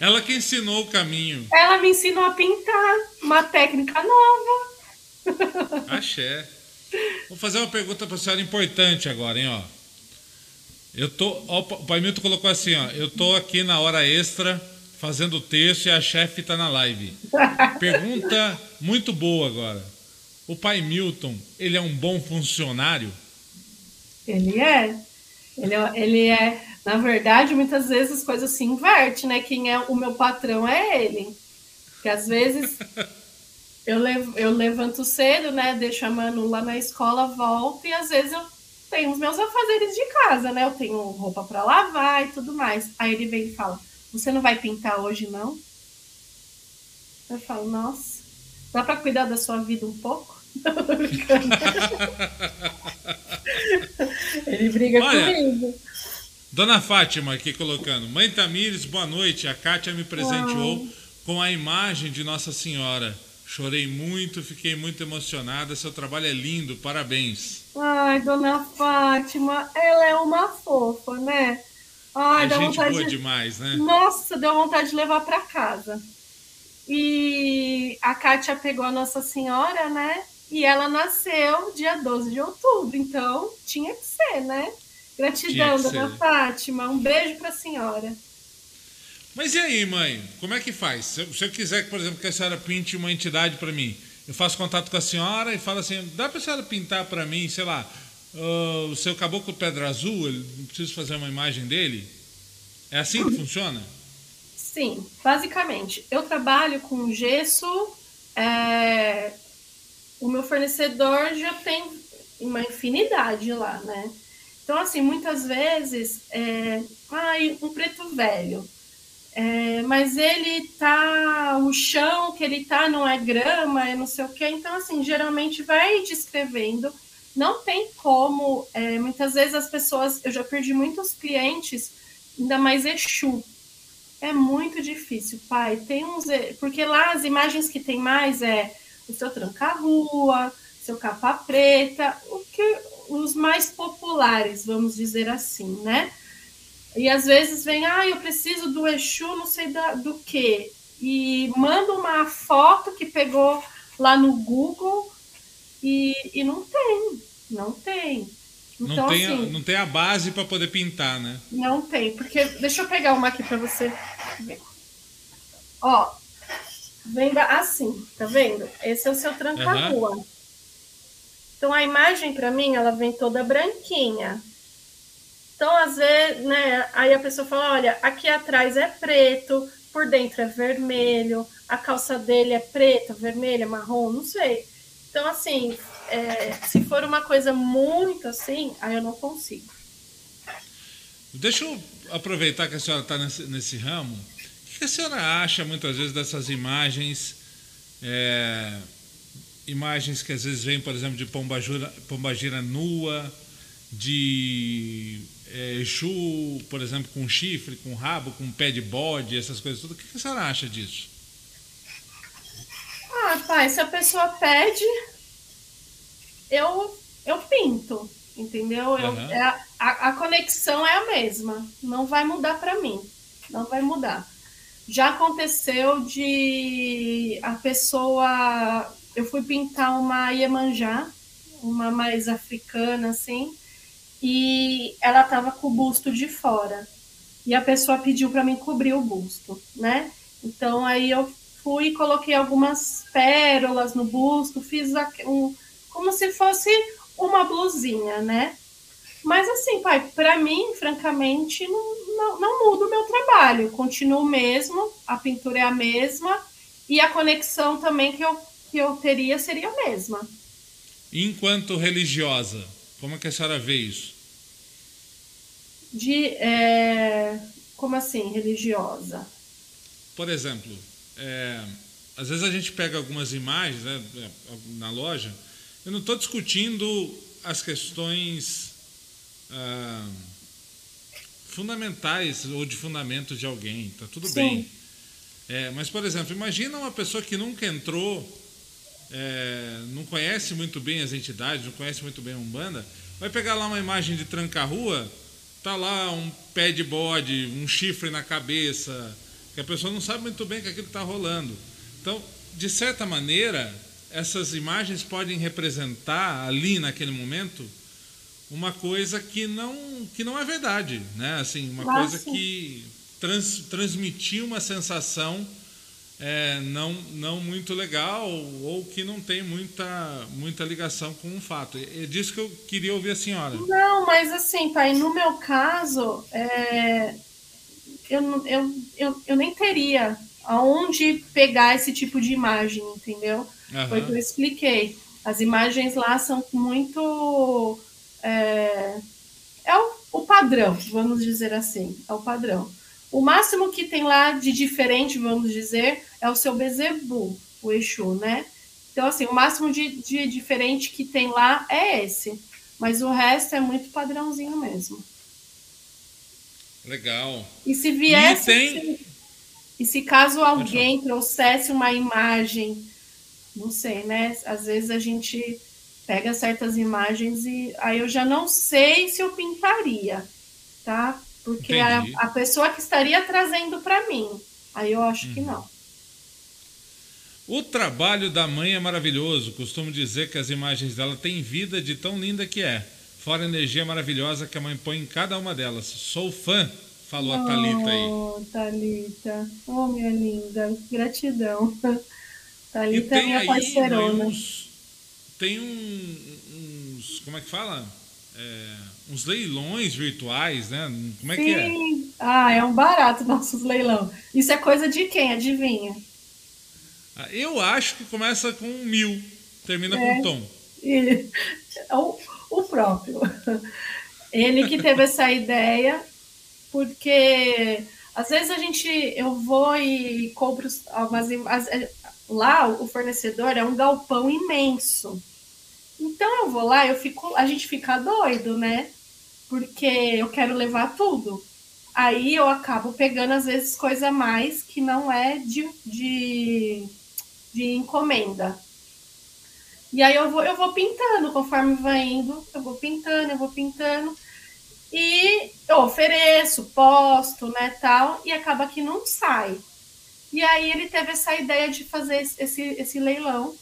Ela que ensinou o caminho. Ela me ensinou a pintar uma técnica nova. Axé. Vou fazer uma pergunta para a senhora importante agora, hein, ó. Eu tô, ó, o Pai Milton colocou assim, ó, eu tô aqui na hora extra fazendo o texto e a chefe está na live. [LAUGHS] Pergunta muito boa agora. O Pai Milton, ele é um bom funcionário? Ele é. Ele é, ele é na verdade, muitas vezes as coisas se invertem, né? Quem é o meu patrão é ele. Porque às vezes [LAUGHS] eu, levo, eu levanto cedo, né? Deixo a Manu lá na escola, volto e às vezes eu tenho os meus afazeres de casa, né? Eu tenho roupa para lavar e tudo mais. Aí ele vem e fala: Você não vai pintar hoje, não? Eu falo: Nossa, dá para cuidar da sua vida um pouco? [LAUGHS] ele briga Olha, comigo. Dona Fátima aqui colocando. Mãe Tamires, boa noite. A Kátia me presenteou Uau. com a imagem de Nossa Senhora. Chorei muito, fiquei muito emocionada. Seu trabalho é lindo, parabéns. Ai, Dona Fátima, ela é uma fofa, né? Ai, é dá gente vontade boa de... demais, né? Nossa, deu vontade de levar para casa. E a Kátia pegou a Nossa Senhora, né? E ela nasceu dia 12 de outubro, então tinha que ser, né? Gratidão, dona Fátima. Um beijo para a senhora. Mas e aí, mãe? Como é que faz? Se eu, se eu quiser, por exemplo, que a senhora pinte uma entidade para mim, eu faço contato com a senhora e falo assim: dá para a senhora pintar para mim, sei lá, uh, o seu caboclo pedra azul? Eu preciso fazer uma imagem dele? É assim que funciona? Sim, basicamente. Eu trabalho com gesso. É... O meu fornecedor já tem uma infinidade lá, né? Então, assim, muitas vezes, é, ai, um preto velho, é, mas ele tá, o chão que ele tá não é grama, é não sei o que, então, assim, geralmente vai descrevendo, não tem como, é, muitas vezes as pessoas, eu já perdi muitos clientes, ainda mais Exu, é muito difícil, pai, tem uns, porque lá as imagens que tem mais é o seu tranca-rua, seu capa preta, o que os mais populares, vamos dizer assim, né? E às vezes vem, ah, eu preciso do Exu, não sei da, do que, e manda uma foto que pegou lá no Google e, e não tem, não tem. Então, não, tem assim, a, não tem a base para poder pintar, né? Não tem, porque deixa eu pegar uma aqui para você ver. Ó, vem assim, tá vendo? Esse é o seu tranca-rua. Uhum. Então a imagem para mim ela vem toda branquinha. Então às vezes, né, aí a pessoa fala, olha, aqui atrás é preto, por dentro é vermelho, a calça dele é preta, vermelha, marrom, não sei. Então assim, é, se for uma coisa muito assim, aí eu não consigo. Deixa eu aproveitar que a senhora está nesse, nesse, ramo. O que a senhora acha muitas vezes dessas imagens? É imagens que às vezes vêm, por exemplo, de pombagira, pombagira nua, de é, Exu, por exemplo, com chifre, com rabo, com pé de bode, essas coisas tudo. O que a senhora acha disso? Ah, pai, se a pessoa pede, eu, eu pinto, entendeu? Eu, uhum. é, a, a conexão é a mesma, não vai mudar para mim, não vai mudar. Já aconteceu de a pessoa eu fui pintar uma Iemanjá, uma mais africana, assim, e ela tava com o busto de fora. E a pessoa pediu para mim cobrir o busto, né? Então aí eu fui e coloquei algumas pérolas no busto, fiz um, como se fosse uma blusinha, né? Mas assim, pai, para mim, francamente, não, não, não muda o meu trabalho. Continuo mesmo, a pintura é a mesma e a conexão também que eu que eu teria seria a mesma. Enquanto religiosa, como é que a senhora vê isso? De, é, como assim, religiosa? Por exemplo, é, às vezes a gente pega algumas imagens né, na loja, eu não estou discutindo as questões ah, fundamentais ou de fundamento de alguém, tá tudo Sim. bem. É, mas, por exemplo, imagina uma pessoa que nunca entrou é, não conhece muito bem as entidades, não conhece muito bem a Umbanda, vai pegar lá uma imagem de tranca-rua, tá lá um pé de bode, um chifre na cabeça, que a pessoa não sabe muito bem que aquilo está rolando. Então, de certa maneira, essas imagens podem representar ali naquele momento uma coisa que não que não é verdade, né? Assim, uma Nossa. coisa que trans, transmitir uma sensação é, não, não muito legal ou que não tem muita, muita ligação com um fato. É disso que eu queria ouvir a senhora. Não, mas assim, pai, no meu caso, é, eu, eu, eu, eu nem teria aonde pegar esse tipo de imagem, entendeu? Uhum. Foi o que eu expliquei. As imagens lá são muito. É, é o, o padrão, vamos dizer assim. É o padrão. O máximo que tem lá de diferente, vamos dizer, é o seu Bezebu, o Exu, né? Então, assim, o máximo de, de diferente que tem lá é esse. Mas o resto é muito padrãozinho mesmo. Legal. E se viesse. E, tem... se, e se caso alguém trouxesse uma imagem, não sei, né? Às vezes a gente pega certas imagens e aí eu já não sei se eu pintaria, tá? Porque a, a, pessoa que estaria trazendo para mim. Aí eu acho que uhum. não. O trabalho da mãe é maravilhoso. Costumo dizer que as imagens dela têm vida de tão linda que é. Fora a energia maravilhosa que a mãe põe em cada uma delas. Sou fã, falou a Thalita aí. Oh, Thalita. Oh, minha linda. Gratidão. [LAUGHS] Thalita é minha parceirona. Tem um, uns. Como é que fala? É, uns leilões virtuais, né? Como é Sim. que é? Ah, é um barato nossos leilão. Isso é coisa de quem? Adivinha? Ah, eu acho que começa com mil, termina é. com tom. E, [LAUGHS] o, o próprio. Ele que teve essa [LAUGHS] ideia, porque às vezes a gente eu vou e compro algumas lá o fornecedor é um galpão imenso. Então eu vou lá, eu fico, a gente fica doido, né? Porque eu quero levar tudo. Aí eu acabo pegando, às vezes, coisa mais que não é de, de, de encomenda. E aí eu vou, eu vou pintando, conforme vai indo, eu vou pintando, eu vou pintando. E eu ofereço, posto, né, tal, e acaba que não sai. E aí ele teve essa ideia de fazer esse, esse leilão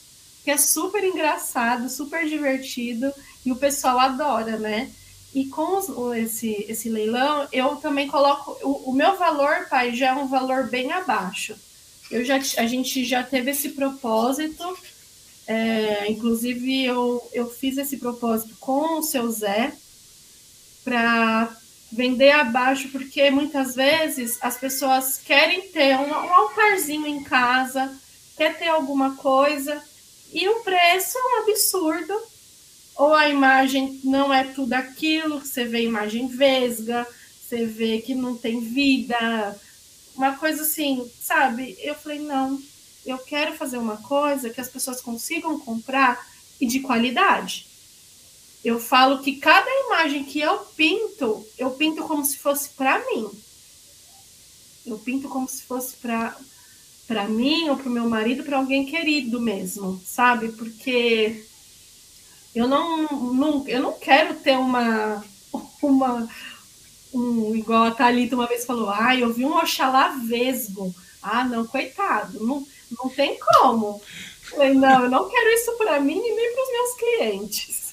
que é super engraçado, super divertido e o pessoal adora, né? E com os, esse, esse leilão, eu também coloco. O, o, meu valor, pai, já é um valor bem abaixo. Eu já, a gente já teve esse propósito, é, inclusive eu, eu fiz esse propósito com o seu Zé para vender abaixo, porque muitas vezes as pessoas querem ter um, um altarzinho em casa, quer ter alguma coisa e o preço é um absurdo. Ou a imagem não é tudo aquilo, você vê imagem vesga, você vê que não tem vida, uma coisa assim, sabe? Eu falei, não, eu quero fazer uma coisa que as pessoas consigam comprar e de qualidade. Eu falo que cada imagem que eu pinto, eu pinto como se fosse para mim. Eu pinto como se fosse para para mim ou para o meu marido, para alguém querido mesmo, sabe? Porque eu não, não, eu não quero ter uma, [LAUGHS] uma um, igual a Thalita uma vez falou, ah, eu vi um Oxalá vesgo. Ah, não, coitado, não, não tem como. falei, não, eu não quero isso para mim e nem para os meus clientes.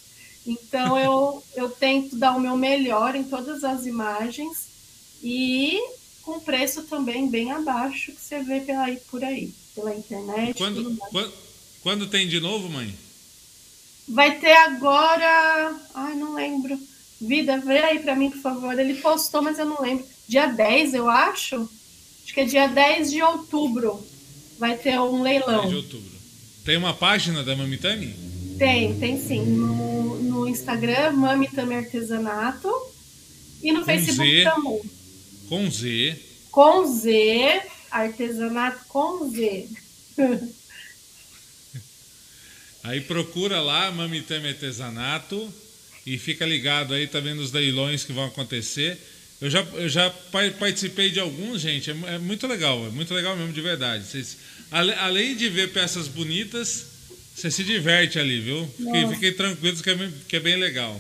Então eu, eu tento dar o meu melhor em todas as imagens e com preço também bem abaixo que você vê pela, por aí, pela internet. Quando, quando, quando, tem de novo, mãe? Vai ter agora. Ai, não lembro. Vida, vê aí para mim, por favor. Ele postou, mas eu não lembro. Dia 10, eu acho. Acho que é dia 10 de outubro. Vai ter um leilão. 10 de outubro. Tem uma página da Mamitami? Tem, tem sim. No, no Instagram, Mamitami Artesanato. E no Com Facebook Z. também. Com Z. Com Z. Artesanato com Z. [LAUGHS] aí procura lá Mamitame Artesanato e fica ligado aí também nos leilões que vão acontecer. Eu já, eu já participei de alguns, gente. É, é muito legal, é muito legal mesmo, de verdade. Vocês, além de ver peças bonitas, Você se diverte ali, viu? Fiquei, fiquei tranquilo que é, bem, que é bem legal.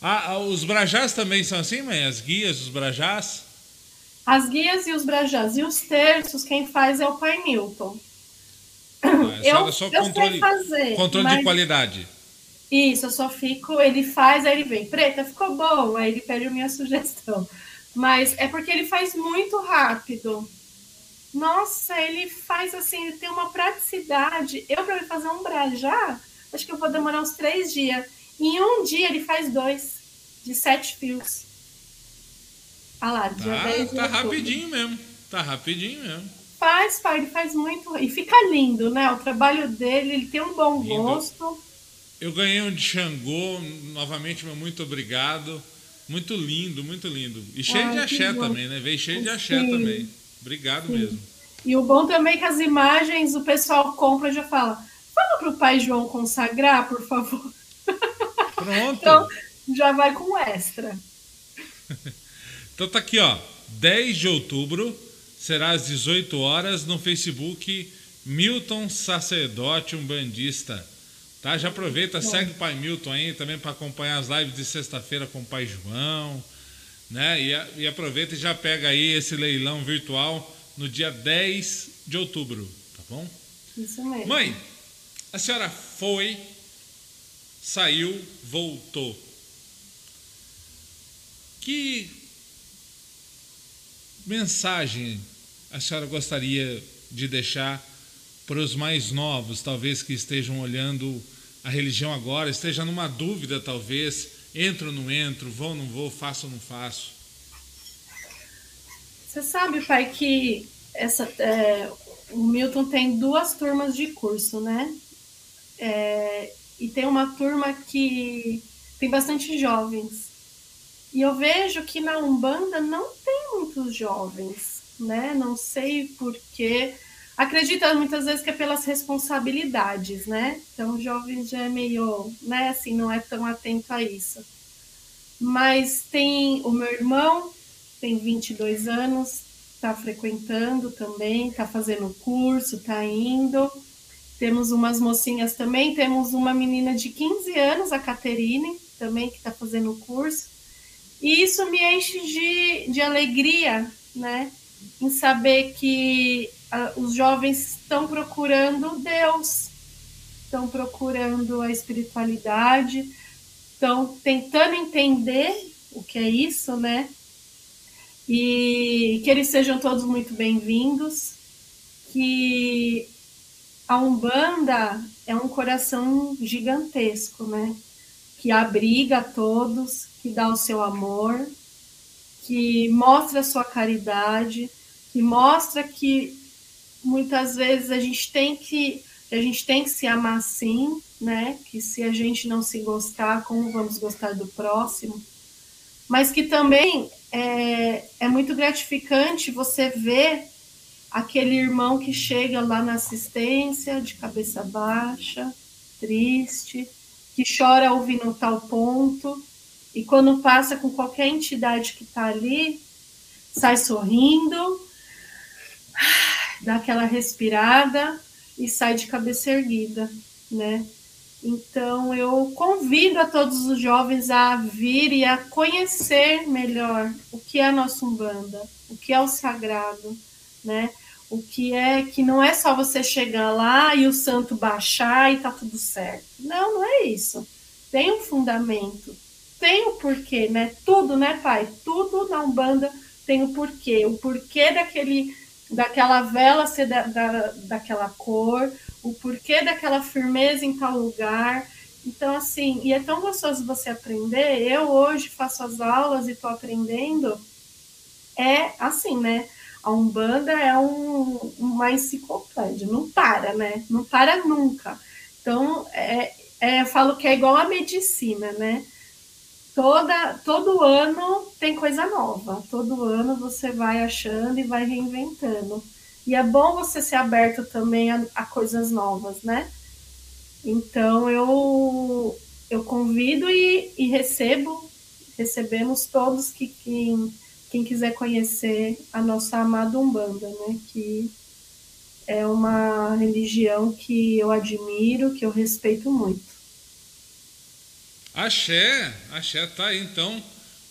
Ah, os brajás também são assim, mãe? As guias, os brajás? As guias e os brajás. E os terços, quem faz é o pai Newton. Ah, eu, só eu controle, fazer, controle mas... de qualidade. Isso, eu só fico, ele faz, aí ele vem, preta, ficou bom, aí ele pede a minha [LAUGHS] sugestão. Mas é porque ele faz muito rápido. Nossa, ele faz assim, ele tem uma praticidade. Eu, para fazer um brajá, acho que eu vou demorar uns três dias. Em um dia ele faz dois, de sete fios. Ah lá, dia tá, 10 Tá rapidinho mesmo. Tá rapidinho mesmo. Faz, pai, ele faz muito. E fica lindo, né? O trabalho dele, ele tem um bom lindo. gosto. Eu ganhei um de Xangô, novamente, meu muito obrigado. Muito lindo, muito lindo. E cheio de axé também, né? Veio cheio de axé Sim. também. Obrigado Sim. mesmo. E o bom também é que as imagens o pessoal compra e já fala: fala para o pai João consagrar, por favor. Pronto. então já vai com extra. [LAUGHS] então tá aqui, ó. 10 de outubro, será às 18 horas no Facebook Milton Sacerdote Umbandista. Tá? Já aproveita, Bom. segue o Pai Milton aí também para acompanhar as lives de sexta-feira com o Pai João. Né? E, e aproveita e já pega aí esse leilão virtual no dia 10 de outubro, tá bom? Isso mesmo. Mãe, a senhora foi, saiu, voltou. Que mensagem a senhora gostaria de deixar para os mais novos, talvez que estejam olhando a religião agora, esteja numa dúvida, talvez, entro ou não entro, vou ou não vou, faço ou não faço? Você sabe, pai, que essa, é, o Milton tem duas turmas de curso, né? É, e tem uma turma que tem bastante jovens. E eu vejo que na Umbanda não tem muitos jovens, né? Não sei porquê acredita muitas vezes que é pelas responsabilidades, né? Então, o jovem já é meio, né, assim, não é tão atento a isso. Mas tem o meu irmão, tem 22 anos, está frequentando também, está fazendo curso, está indo. Temos umas mocinhas também, temos uma menina de 15 anos, a Caterine, também, que está fazendo curso. E isso me enche de, de alegria, né? Em saber que os jovens estão procurando Deus, estão procurando a espiritualidade, estão tentando entender o que é isso, né? E que eles sejam todos muito bem-vindos, que a Umbanda é um coração gigantesco, né? Que abriga a todos, que dá o seu amor, que mostra a sua caridade, que mostra que muitas vezes a gente tem que a gente tem que se amar sim, né? Que se a gente não se gostar, como vamos gostar do próximo? Mas que também é, é muito gratificante você ver aquele irmão que chega lá na assistência de cabeça baixa, triste, que chora ouvindo tal ponto, e quando passa com qualquer entidade que está ali, sai sorrindo, dá aquela respirada e sai de cabeça erguida, né? Então eu convido a todos os jovens a vir e a conhecer melhor o que é a nossa Umbanda, o que é o sagrado, né? O que é que não é só você chegar lá e o santo baixar e tá tudo certo. Não, não é isso. Tem um fundamento, tem o um porquê, né? Tudo, né, pai? Tudo na Umbanda tem o um porquê. O porquê daquele daquela vela ser da, da, daquela cor, o porquê daquela firmeza em tal lugar. Então, assim, e é tão gostoso você aprender. Eu hoje faço as aulas e estou aprendendo. É assim, né? A Umbanda é um, uma enciclopédia, não para, né? Não para nunca. Então, é, é, eu falo que é igual a medicina, né? Toda, todo ano tem coisa nova. Todo ano você vai achando e vai reinventando. E é bom você ser aberto também a, a coisas novas, né? Então eu, eu convido e, e recebo, recebemos todos que quem, quem quiser conhecer a nossa amada Umbanda, né? Que é uma religião que eu admiro, que eu respeito muito. Axé, axé tá aí então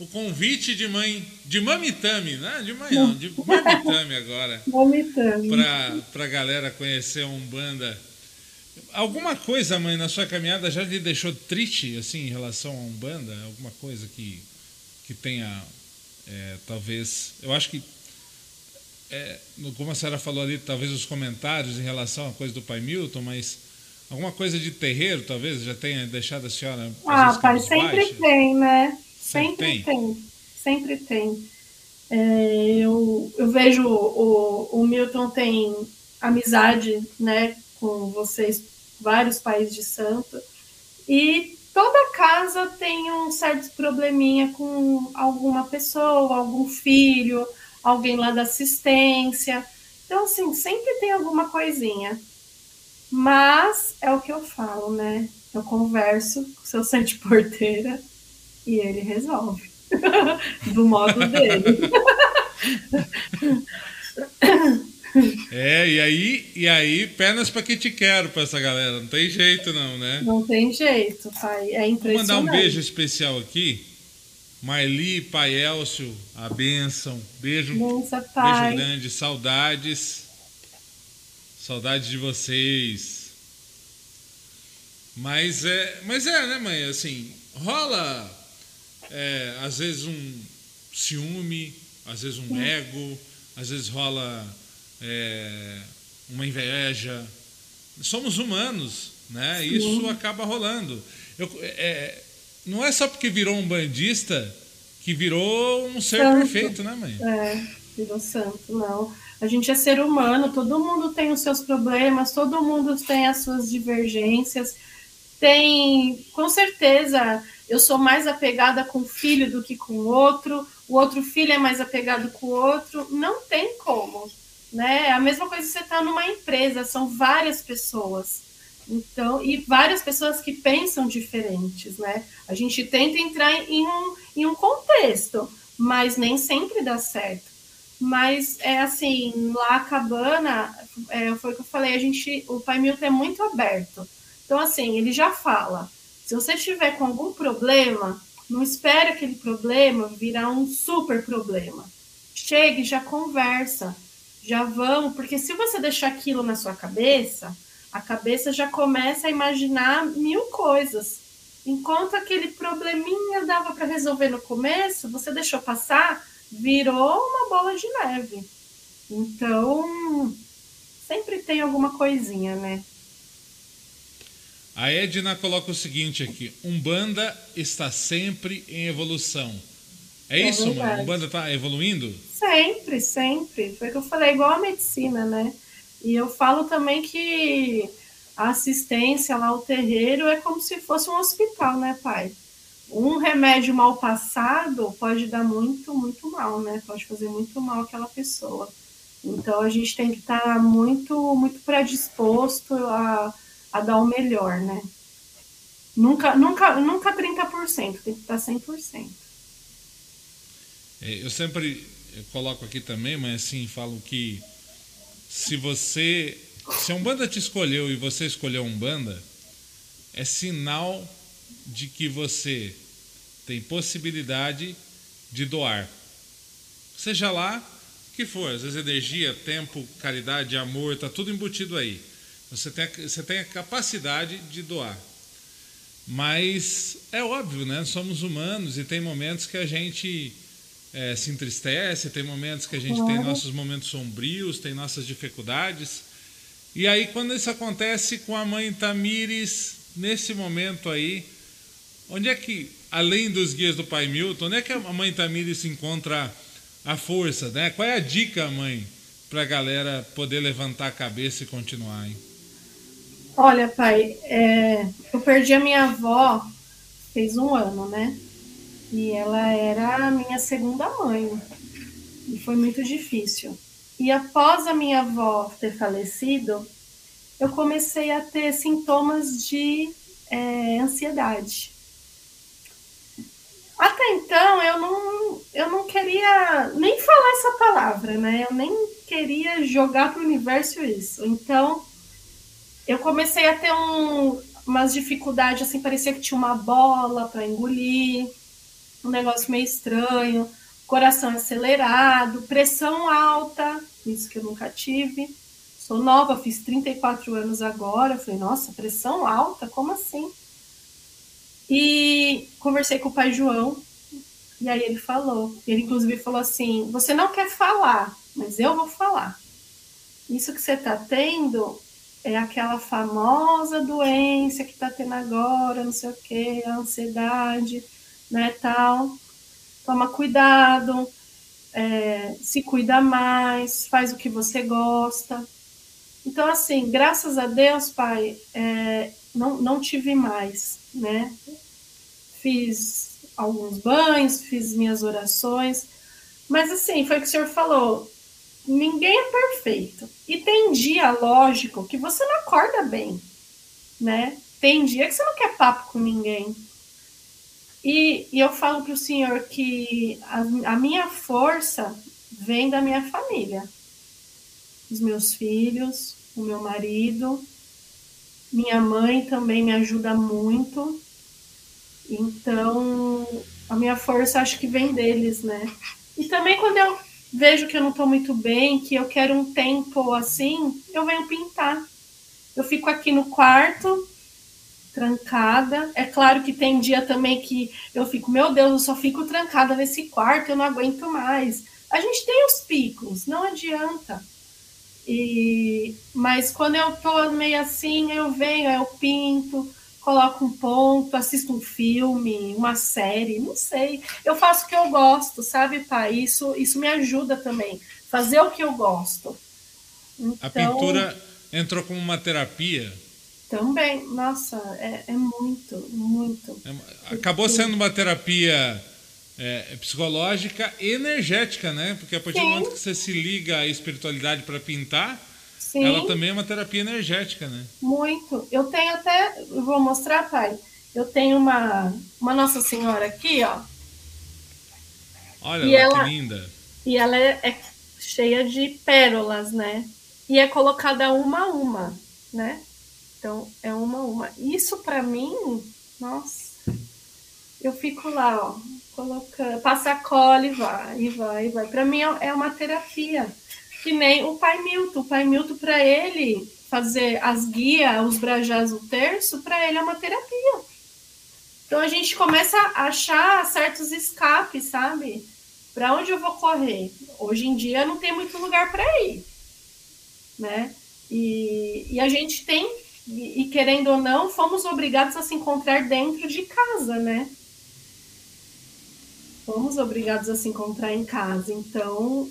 o convite de mãe, de mamitame, né? De manhã, de [LAUGHS] mamitame agora. mamitame. Para a galera conhecer a Umbanda. Alguma coisa, mãe, na sua caminhada já lhe deixou triste, assim, em relação a Umbanda? Alguma coisa que, que tenha, é, talvez... Eu acho que, é, como a senhora falou ali, talvez os comentários em relação à coisa do pai Milton, mas alguma coisa de terreiro, talvez, já tenha deixado a senhora... Ah, pai, sempre tem, né? Sempre tem. tem. Sempre tem. É, eu, eu vejo o, o Milton tem amizade né, com vocês, vários pais de santo, e toda casa tem um certo probleminha com alguma pessoa, algum filho, alguém lá da assistência. Então, assim, sempre tem alguma coisinha. Mas é o que eu falo, né? Eu converso com o seu sante porteira e ele resolve [LAUGHS] do modo dele. É, e aí, e aí pernas para que te quero para essa galera. Não tem jeito não, né? Não tem jeito, pai. É impressionante. Vou mandar um beijo especial aqui. Marli, Pai Elcio, a bênção. Beijo, Bença, pai. beijo grande, saudades. Saudades de vocês. Mas é, mas é, né, mãe? Assim, rola é, às vezes um ciúme, às vezes um ego, às vezes rola é, uma inveja. Somos humanos, né? Isso acaba rolando. Eu, é, não é só porque virou um bandista que virou um ser santo. perfeito, né, mãe? É, virou santo, não. A gente é ser humano, todo mundo tem os seus problemas, todo mundo tem as suas divergências. Tem, com certeza, eu sou mais apegada com o filho do que com o outro, o outro filho é mais apegado com o outro, não tem como, né? A mesma coisa você está numa empresa, são várias pessoas. Então, e várias pessoas que pensam diferentes, né? A gente tenta entrar em um, em um contexto, mas nem sempre dá certo. Mas é assim, lá a cabana, é, foi o que eu falei, a gente, o Pai Milton é muito aberto. Então, assim, ele já fala, se você tiver com algum problema, não espere aquele problema virar um super problema. Chegue, já conversa, já vamos, porque se você deixar aquilo na sua cabeça, a cabeça já começa a imaginar mil coisas. Enquanto aquele probleminha dava para resolver no começo, você deixou passar, virou uma bola de neve. Então, sempre tem alguma coisinha, né? A Edna coloca o seguinte aqui: Umbanda está sempre em evolução. É, é isso, verdade. mano? Umbanda está evoluindo? Sempre, sempre. Foi o que eu falei, igual a medicina, né? E eu falo também que a assistência lá, o terreiro, é como se fosse um hospital, né, pai? Um remédio mal passado pode dar muito, muito mal, né? Pode fazer muito mal àquela pessoa. Então a gente tem que estar tá muito, muito predisposto a a dar o melhor, né? Nunca, nunca, nunca 30%, tem que estar 100%. É, eu sempre coloco aqui também, mas assim, falo que se você. Se a Umbanda te escolheu e você escolheu a Umbanda, é sinal de que você tem possibilidade de doar. Seja lá o que for, às vezes energia, tempo, caridade, amor, tá tudo embutido aí. Você tem, você tem a capacidade de doar. Mas é óbvio, né? Somos humanos e tem momentos que a gente é, se entristece, tem momentos que a gente tem nossos momentos sombrios, tem nossas dificuldades. E aí, quando isso acontece com a mãe Tamires, nesse momento aí, onde é que, além dos guias do pai Milton, onde é que a mãe Tamires encontra a força, né? Qual é a dica, mãe, para a galera poder levantar a cabeça e continuar, hein? Olha, pai, é, eu perdi a minha avó fez um ano, né? E ela era a minha segunda mãe. E foi muito difícil. E após a minha avó ter falecido, eu comecei a ter sintomas de é, ansiedade. Até então eu não, eu não queria nem falar essa palavra, né? Eu nem queria jogar para o universo isso. Então eu comecei a ter um, umas dificuldades, assim, parecia que tinha uma bola para engolir, um negócio meio estranho, coração acelerado, pressão alta, isso que eu nunca tive. Sou nova, fiz 34 anos agora. Falei, nossa, pressão alta? Como assim? E conversei com o pai João, e aí ele falou. Ele, inclusive, falou assim: Você não quer falar, mas eu vou falar. Isso que você está tendo é aquela famosa doença que está tendo agora, não sei o que, a ansiedade, né, tal. Toma cuidado, é, se cuida mais, faz o que você gosta. Então, assim, graças a Deus, pai, é, não, não tive mais, né? Fiz alguns banhos, fiz minhas orações, mas assim, foi o que o senhor falou, ninguém é perfeito. E tem dia, lógico, que você não acorda bem, né? Tem dia que você não quer papo com ninguém. E, e eu falo para o senhor que a, a minha força vem da minha família. Os meus filhos, o meu marido, minha mãe também me ajuda muito. Então, a minha força acho que vem deles, né? E também quando eu vejo que eu não estou muito bem, que eu quero um tempo assim, eu venho pintar. Eu fico aqui no quarto, trancada. É claro que tem dia também que eu fico, meu Deus, eu só fico trancada nesse quarto, eu não aguento mais. A gente tem os picos, não adianta. E mas quando eu tô meio assim, eu venho, eu pinto, coloco um ponto, assisto um filme, uma série, não sei. Eu faço o que eu gosto, sabe, pai? Isso, isso me ajuda também. Fazer o que eu gosto. Então, a pintura entrou como uma terapia? Também, nossa, é, é muito, muito. É, acabou sendo uma terapia é, psicológica e energética, né? Porque a partir Sim. do momento que você se liga à espiritualidade para pintar, Sim. Ela também é uma terapia energética, né? Muito. Eu tenho até, eu vou mostrar, pai. Eu tenho uma, uma Nossa Senhora aqui, ó. Olha e ela, que linda. E ela é, é, cheia de pérolas, né? E é colocada uma a uma, né? Então, é uma a uma. Isso para mim, nossa. Eu fico lá, ó, colocando, passa cola e vai, e vai, e vai. Para mim é, é uma terapia que nem o pai Milton. O pai Milton, para ele fazer as guias, os brajás, o terço, para ele é uma terapia. Então a gente começa a achar certos escapes, sabe? Para onde eu vou correr? Hoje em dia não tem muito lugar para ir, né? E, e a gente tem, e, e querendo ou não, fomos obrigados a se encontrar dentro de casa, né? Fomos obrigados a se encontrar em casa. Então,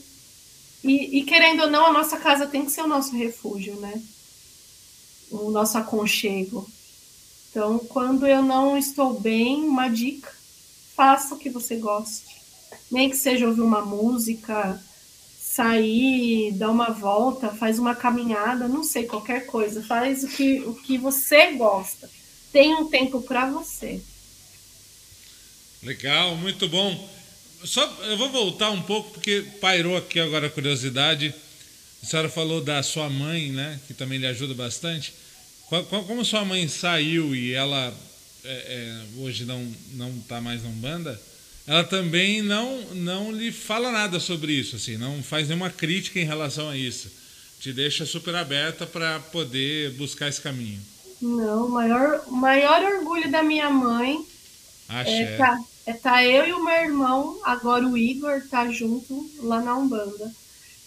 e, e, querendo ou não, a nossa casa tem que ser o nosso refúgio, né? O nosso aconchego. Então, quando eu não estou bem, uma dica: faça o que você goste. Nem que seja ouvir uma música, sair, dar uma volta, faz uma caminhada, não sei, qualquer coisa. Faz o que, o que você gosta. Tem um tempo para você. Legal, muito bom. Só, eu vou voltar um pouco, porque pairou aqui agora a curiosidade. A senhora falou da sua mãe, né? Que também lhe ajuda bastante. Como sua mãe saiu e ela é, é, hoje não não está mais na Umbanda, ela também não não lhe fala nada sobre isso, assim, não faz nenhuma crítica em relação a isso. Te deixa super aberta para poder buscar esse caminho. Não, o maior, maior orgulho da minha mãe Axé. é é, tá eu e o meu irmão, agora o Igor, tá junto lá na Umbanda.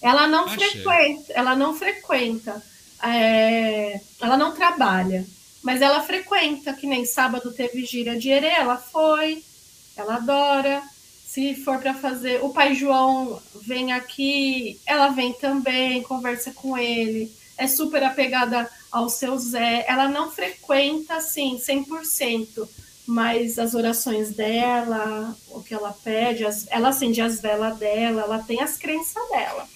Ela não Achei. frequenta, ela não frequenta, é, ela não trabalha, mas ela frequenta, que nem sábado teve gira de erê, ela foi, ela adora. Se for para fazer, o pai João vem aqui, ela vem também, conversa com ele, é super apegada ao seu Zé. Ela não frequenta assim 100%, mas as orações dela, o que ela pede, as, ela acende as velas dela, ela tem as crenças dela.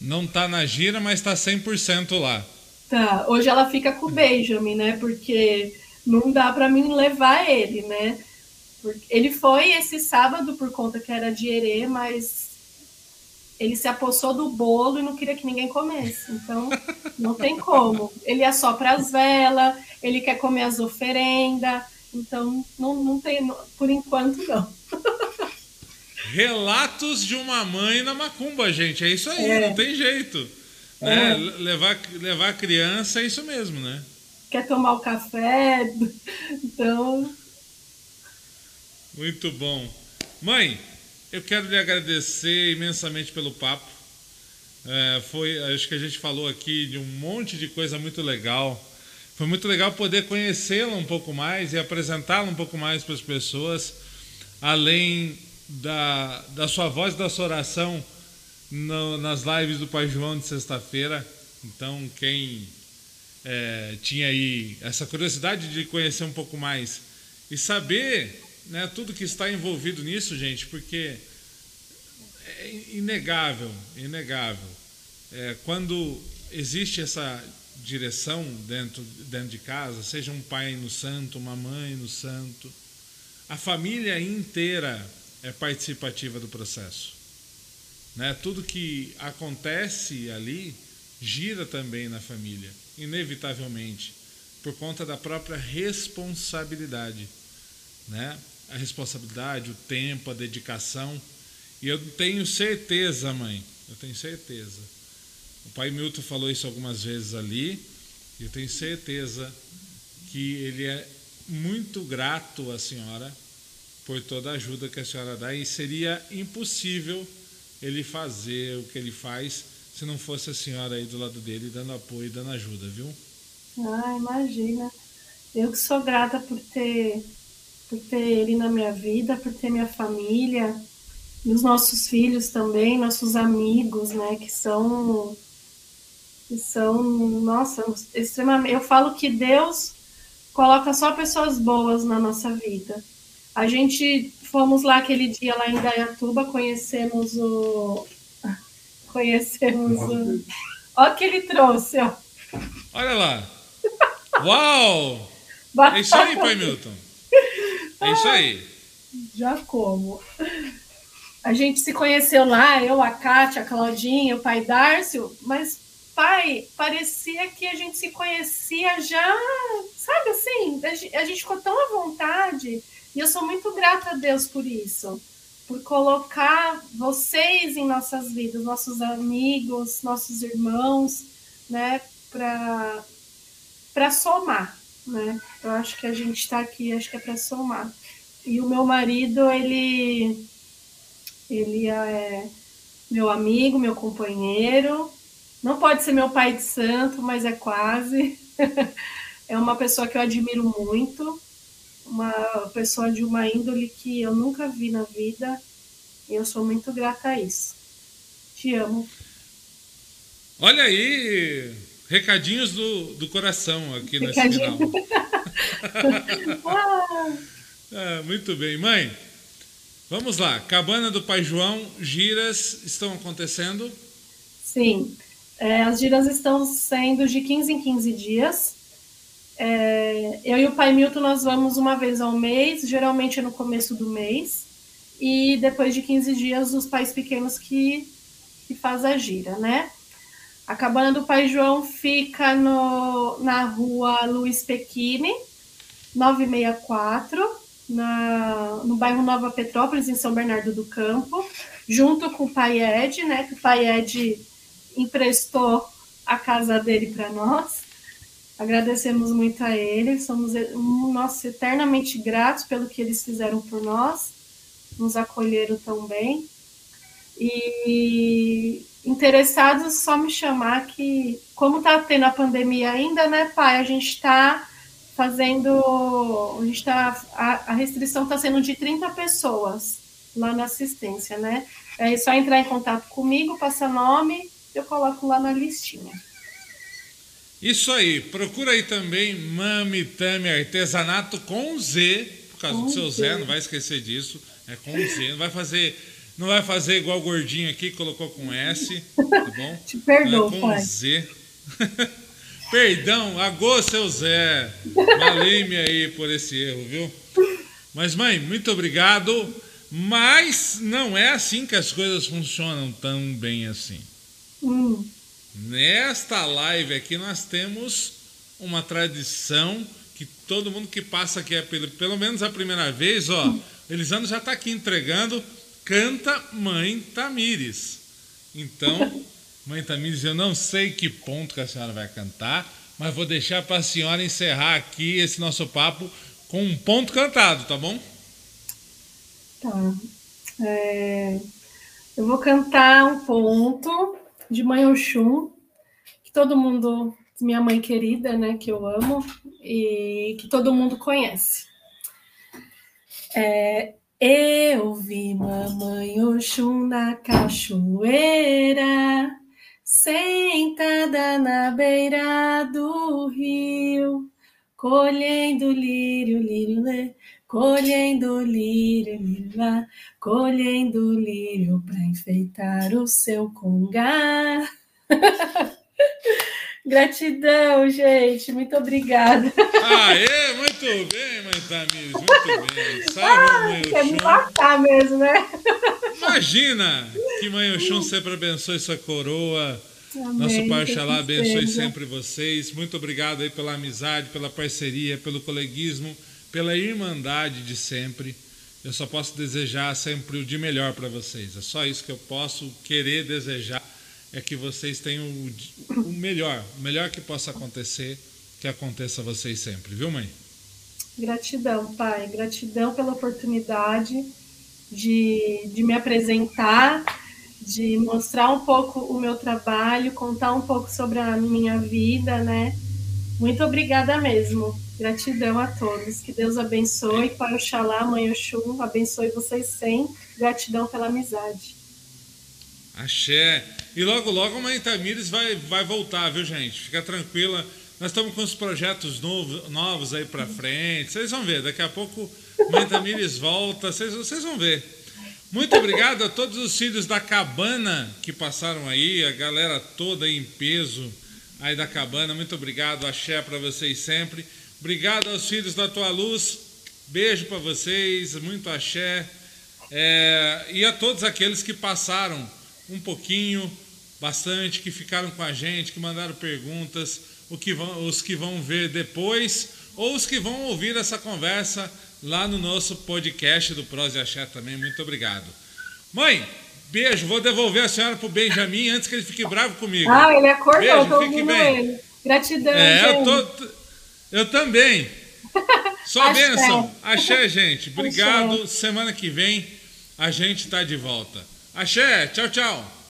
Não tá na gira, mas tá 100% lá. Tá, hoje ela fica com o Benjamin, né? Porque não dá para mim levar ele, né? Ele foi esse sábado por conta que era de herê, mas ele se apossou do bolo e não queria que ninguém comesse. Então, não tem como. Ele é só para as velas, ele quer comer as oferendas. Então, não, não tem, por enquanto, não. Relatos de uma mãe na macumba, gente. É isso aí, é. não tem jeito. Né? É. Levar, levar a criança é isso mesmo, né? Quer tomar o café, então. Muito bom. Mãe, eu quero lhe agradecer imensamente pelo papo. É, foi, acho que a gente falou aqui de um monte de coisa muito legal. Foi muito legal poder conhecê-la um pouco mais e apresentá-la um pouco mais para as pessoas, além da, da sua voz, da sua oração no, nas lives do Pai João de sexta-feira. Então, quem é, tinha aí essa curiosidade de conhecer um pouco mais e saber né, tudo que está envolvido nisso, gente, porque é inegável, inegável. É, quando existe essa direção dentro, dentro de casa, seja um pai no santo, uma mãe no santo, a família inteira é participativa do processo. Né? Tudo que acontece ali gira também na família, inevitavelmente, por conta da própria responsabilidade. Né? A responsabilidade, o tempo, a dedicação. E eu tenho certeza, mãe, eu tenho certeza. O pai Milton falou isso algumas vezes ali, e eu tenho certeza que ele é muito grato à senhora por toda a ajuda que a senhora dá e seria impossível ele fazer o que ele faz se não fosse a senhora aí do lado dele dando apoio e dando ajuda, viu? Ah, imagina. Eu que sou grata por ter por ter ele na minha vida, por ter minha família, e os nossos filhos também, nossos amigos, né, que são que são, nossa, extremamente. Eu falo que Deus coloca só pessoas boas na nossa vida. A gente fomos lá aquele dia lá em Dayatuba, conhecemos o. Conhecemos o. Olha o que ele trouxe, ó. Olha lá. Uau! é isso aí, pai Milton. É isso aí. Já como. A gente se conheceu lá, eu, a Kátia, a Claudinha, o pai Dárcio, mas, pai, parecia que a gente se conhecia já, sabe assim? A gente ficou tão à vontade e eu sou muito grata a Deus por isso, por colocar vocês em nossas vidas, nossos amigos, nossos irmãos, né, para somar, né? Eu acho que a gente está aqui, acho que é para somar. E o meu marido, ele ele é meu amigo, meu companheiro. Não pode ser meu pai de santo, mas é quase. [LAUGHS] é uma pessoa que eu admiro muito uma pessoa de uma índole que eu nunca vi na vida e eu sou muito grata a isso. Te amo. Olha aí, recadinhos do, do coração aqui Recadinho. nesse final. [LAUGHS] ah. ah, muito bem, mãe. Vamos lá, Cabana do Pai João, giras estão acontecendo? Sim, é, as giras estão sendo de 15 em 15 dias. É, eu e o pai Milton nós vamos uma vez ao mês, geralmente é no começo do mês, e depois de 15 dias os pais pequenos que, que faz a gira, né? A cabana do pai João fica no, na rua Luiz Pequini, 964, na, no bairro Nova Petrópolis, em São Bernardo do Campo, junto com o pai Ed, né? Que o pai Ed emprestou a casa dele para nós. Agradecemos muito a eles, somos nossa, eternamente gratos pelo que eles fizeram por nós, nos acolheram tão bem. E interessados, só me chamar que, como está tendo a pandemia ainda, né, pai? A gente está fazendo. A, gente tá, a, a restrição está sendo de 30 pessoas lá na assistência, né? É só entrar em contato comigo, passar nome, eu coloco lá na listinha. Isso aí, procura aí também Mami Tami Artesanato com Z, por causa com do seu Zé, não vai esquecer disso. É com Z, não vai fazer, não vai fazer igual o gordinho aqui, colocou com S, tá bom? [LAUGHS] Te perdoo, é com pai. Z. [LAUGHS] Perdão, agô seu Zé. Valei-me aí por esse erro, viu? Mas, mãe, muito obrigado. Mas não é assim que as coisas funcionam tão bem assim. Hum. Nesta live aqui nós temos uma tradição que todo mundo que passa aqui é pelo, pelo menos a primeira vez, ó, Elisandro já está aqui entregando, canta Mãe Tamires. Então, [LAUGHS] Mãe Tamires, eu não sei que ponto que a senhora vai cantar, mas vou deixar para a senhora encerrar aqui esse nosso papo com um ponto cantado, tá bom? Tá. É, eu vou cantar um ponto de Mãe Oxum, que todo mundo, minha mãe querida, né, que eu amo e que todo mundo conhece. É, eu vi mamãe Oxum na cachoeira, sentada na beira do rio, colhendo lírio, lírio, lírio colhendo lírio, lírio lá, colhendo lírio para enfeitar o seu congá. [LAUGHS] Gratidão, gente. Muito obrigada. Aê, muito bem, mãe Tamires, muito bem. Salve, ah, mãe Quer me matar mesmo, né? Imagina que mãe Oxum sempre abençoe sua coroa. Amém, Nosso Pai Oxalá abençoe seja. sempre vocês. Muito obrigado aí pela amizade, pela parceria, pelo coleguismo pela irmandade de sempre. Eu só posso desejar sempre o de melhor para vocês. É só isso que eu posso querer desejar é que vocês tenham o, o melhor, o melhor que possa acontecer, que aconteça a vocês sempre, viu, mãe? Gratidão, pai. Gratidão pela oportunidade de, de me apresentar, de mostrar um pouco o meu trabalho, contar um pouco sobre a minha vida, né? Muito obrigada mesmo. Gratidão a todos. Que Deus abençoe. Pai Oxalá, Mãe Oxum, abençoe vocês sempre. Gratidão pela amizade. Axé. E logo, logo a Mãe Tamires vai, vai voltar, viu, gente? Fica tranquila. Nós estamos com os projetos novos, novos aí para frente. Vocês vão ver. Daqui a pouco Mãe Tamires volta. Vocês, vocês vão ver. Muito obrigado a todos os filhos da cabana que passaram aí, a galera toda em peso aí da cabana. Muito obrigado, axé para vocês sempre. Obrigado aos filhos da tua luz. Beijo para vocês, muito axé. É, e a todos aqueles que passaram um pouquinho, bastante, que ficaram com a gente, que mandaram perguntas, que vão, os que vão ver depois, ou os que vão ouvir essa conversa lá no nosso podcast do Prose Axé também. Muito obrigado. Mãe, beijo. Vou devolver a senhora para o Benjamin antes que ele fique bravo comigo. Ah, ele acordou, beijo, fique bem. ele. Gratidão, é, gente. Eu tô, eu também. Só bênção. Axé, gente. Obrigado. Axé. Semana que vem a gente está de volta. Axé, tchau, tchau.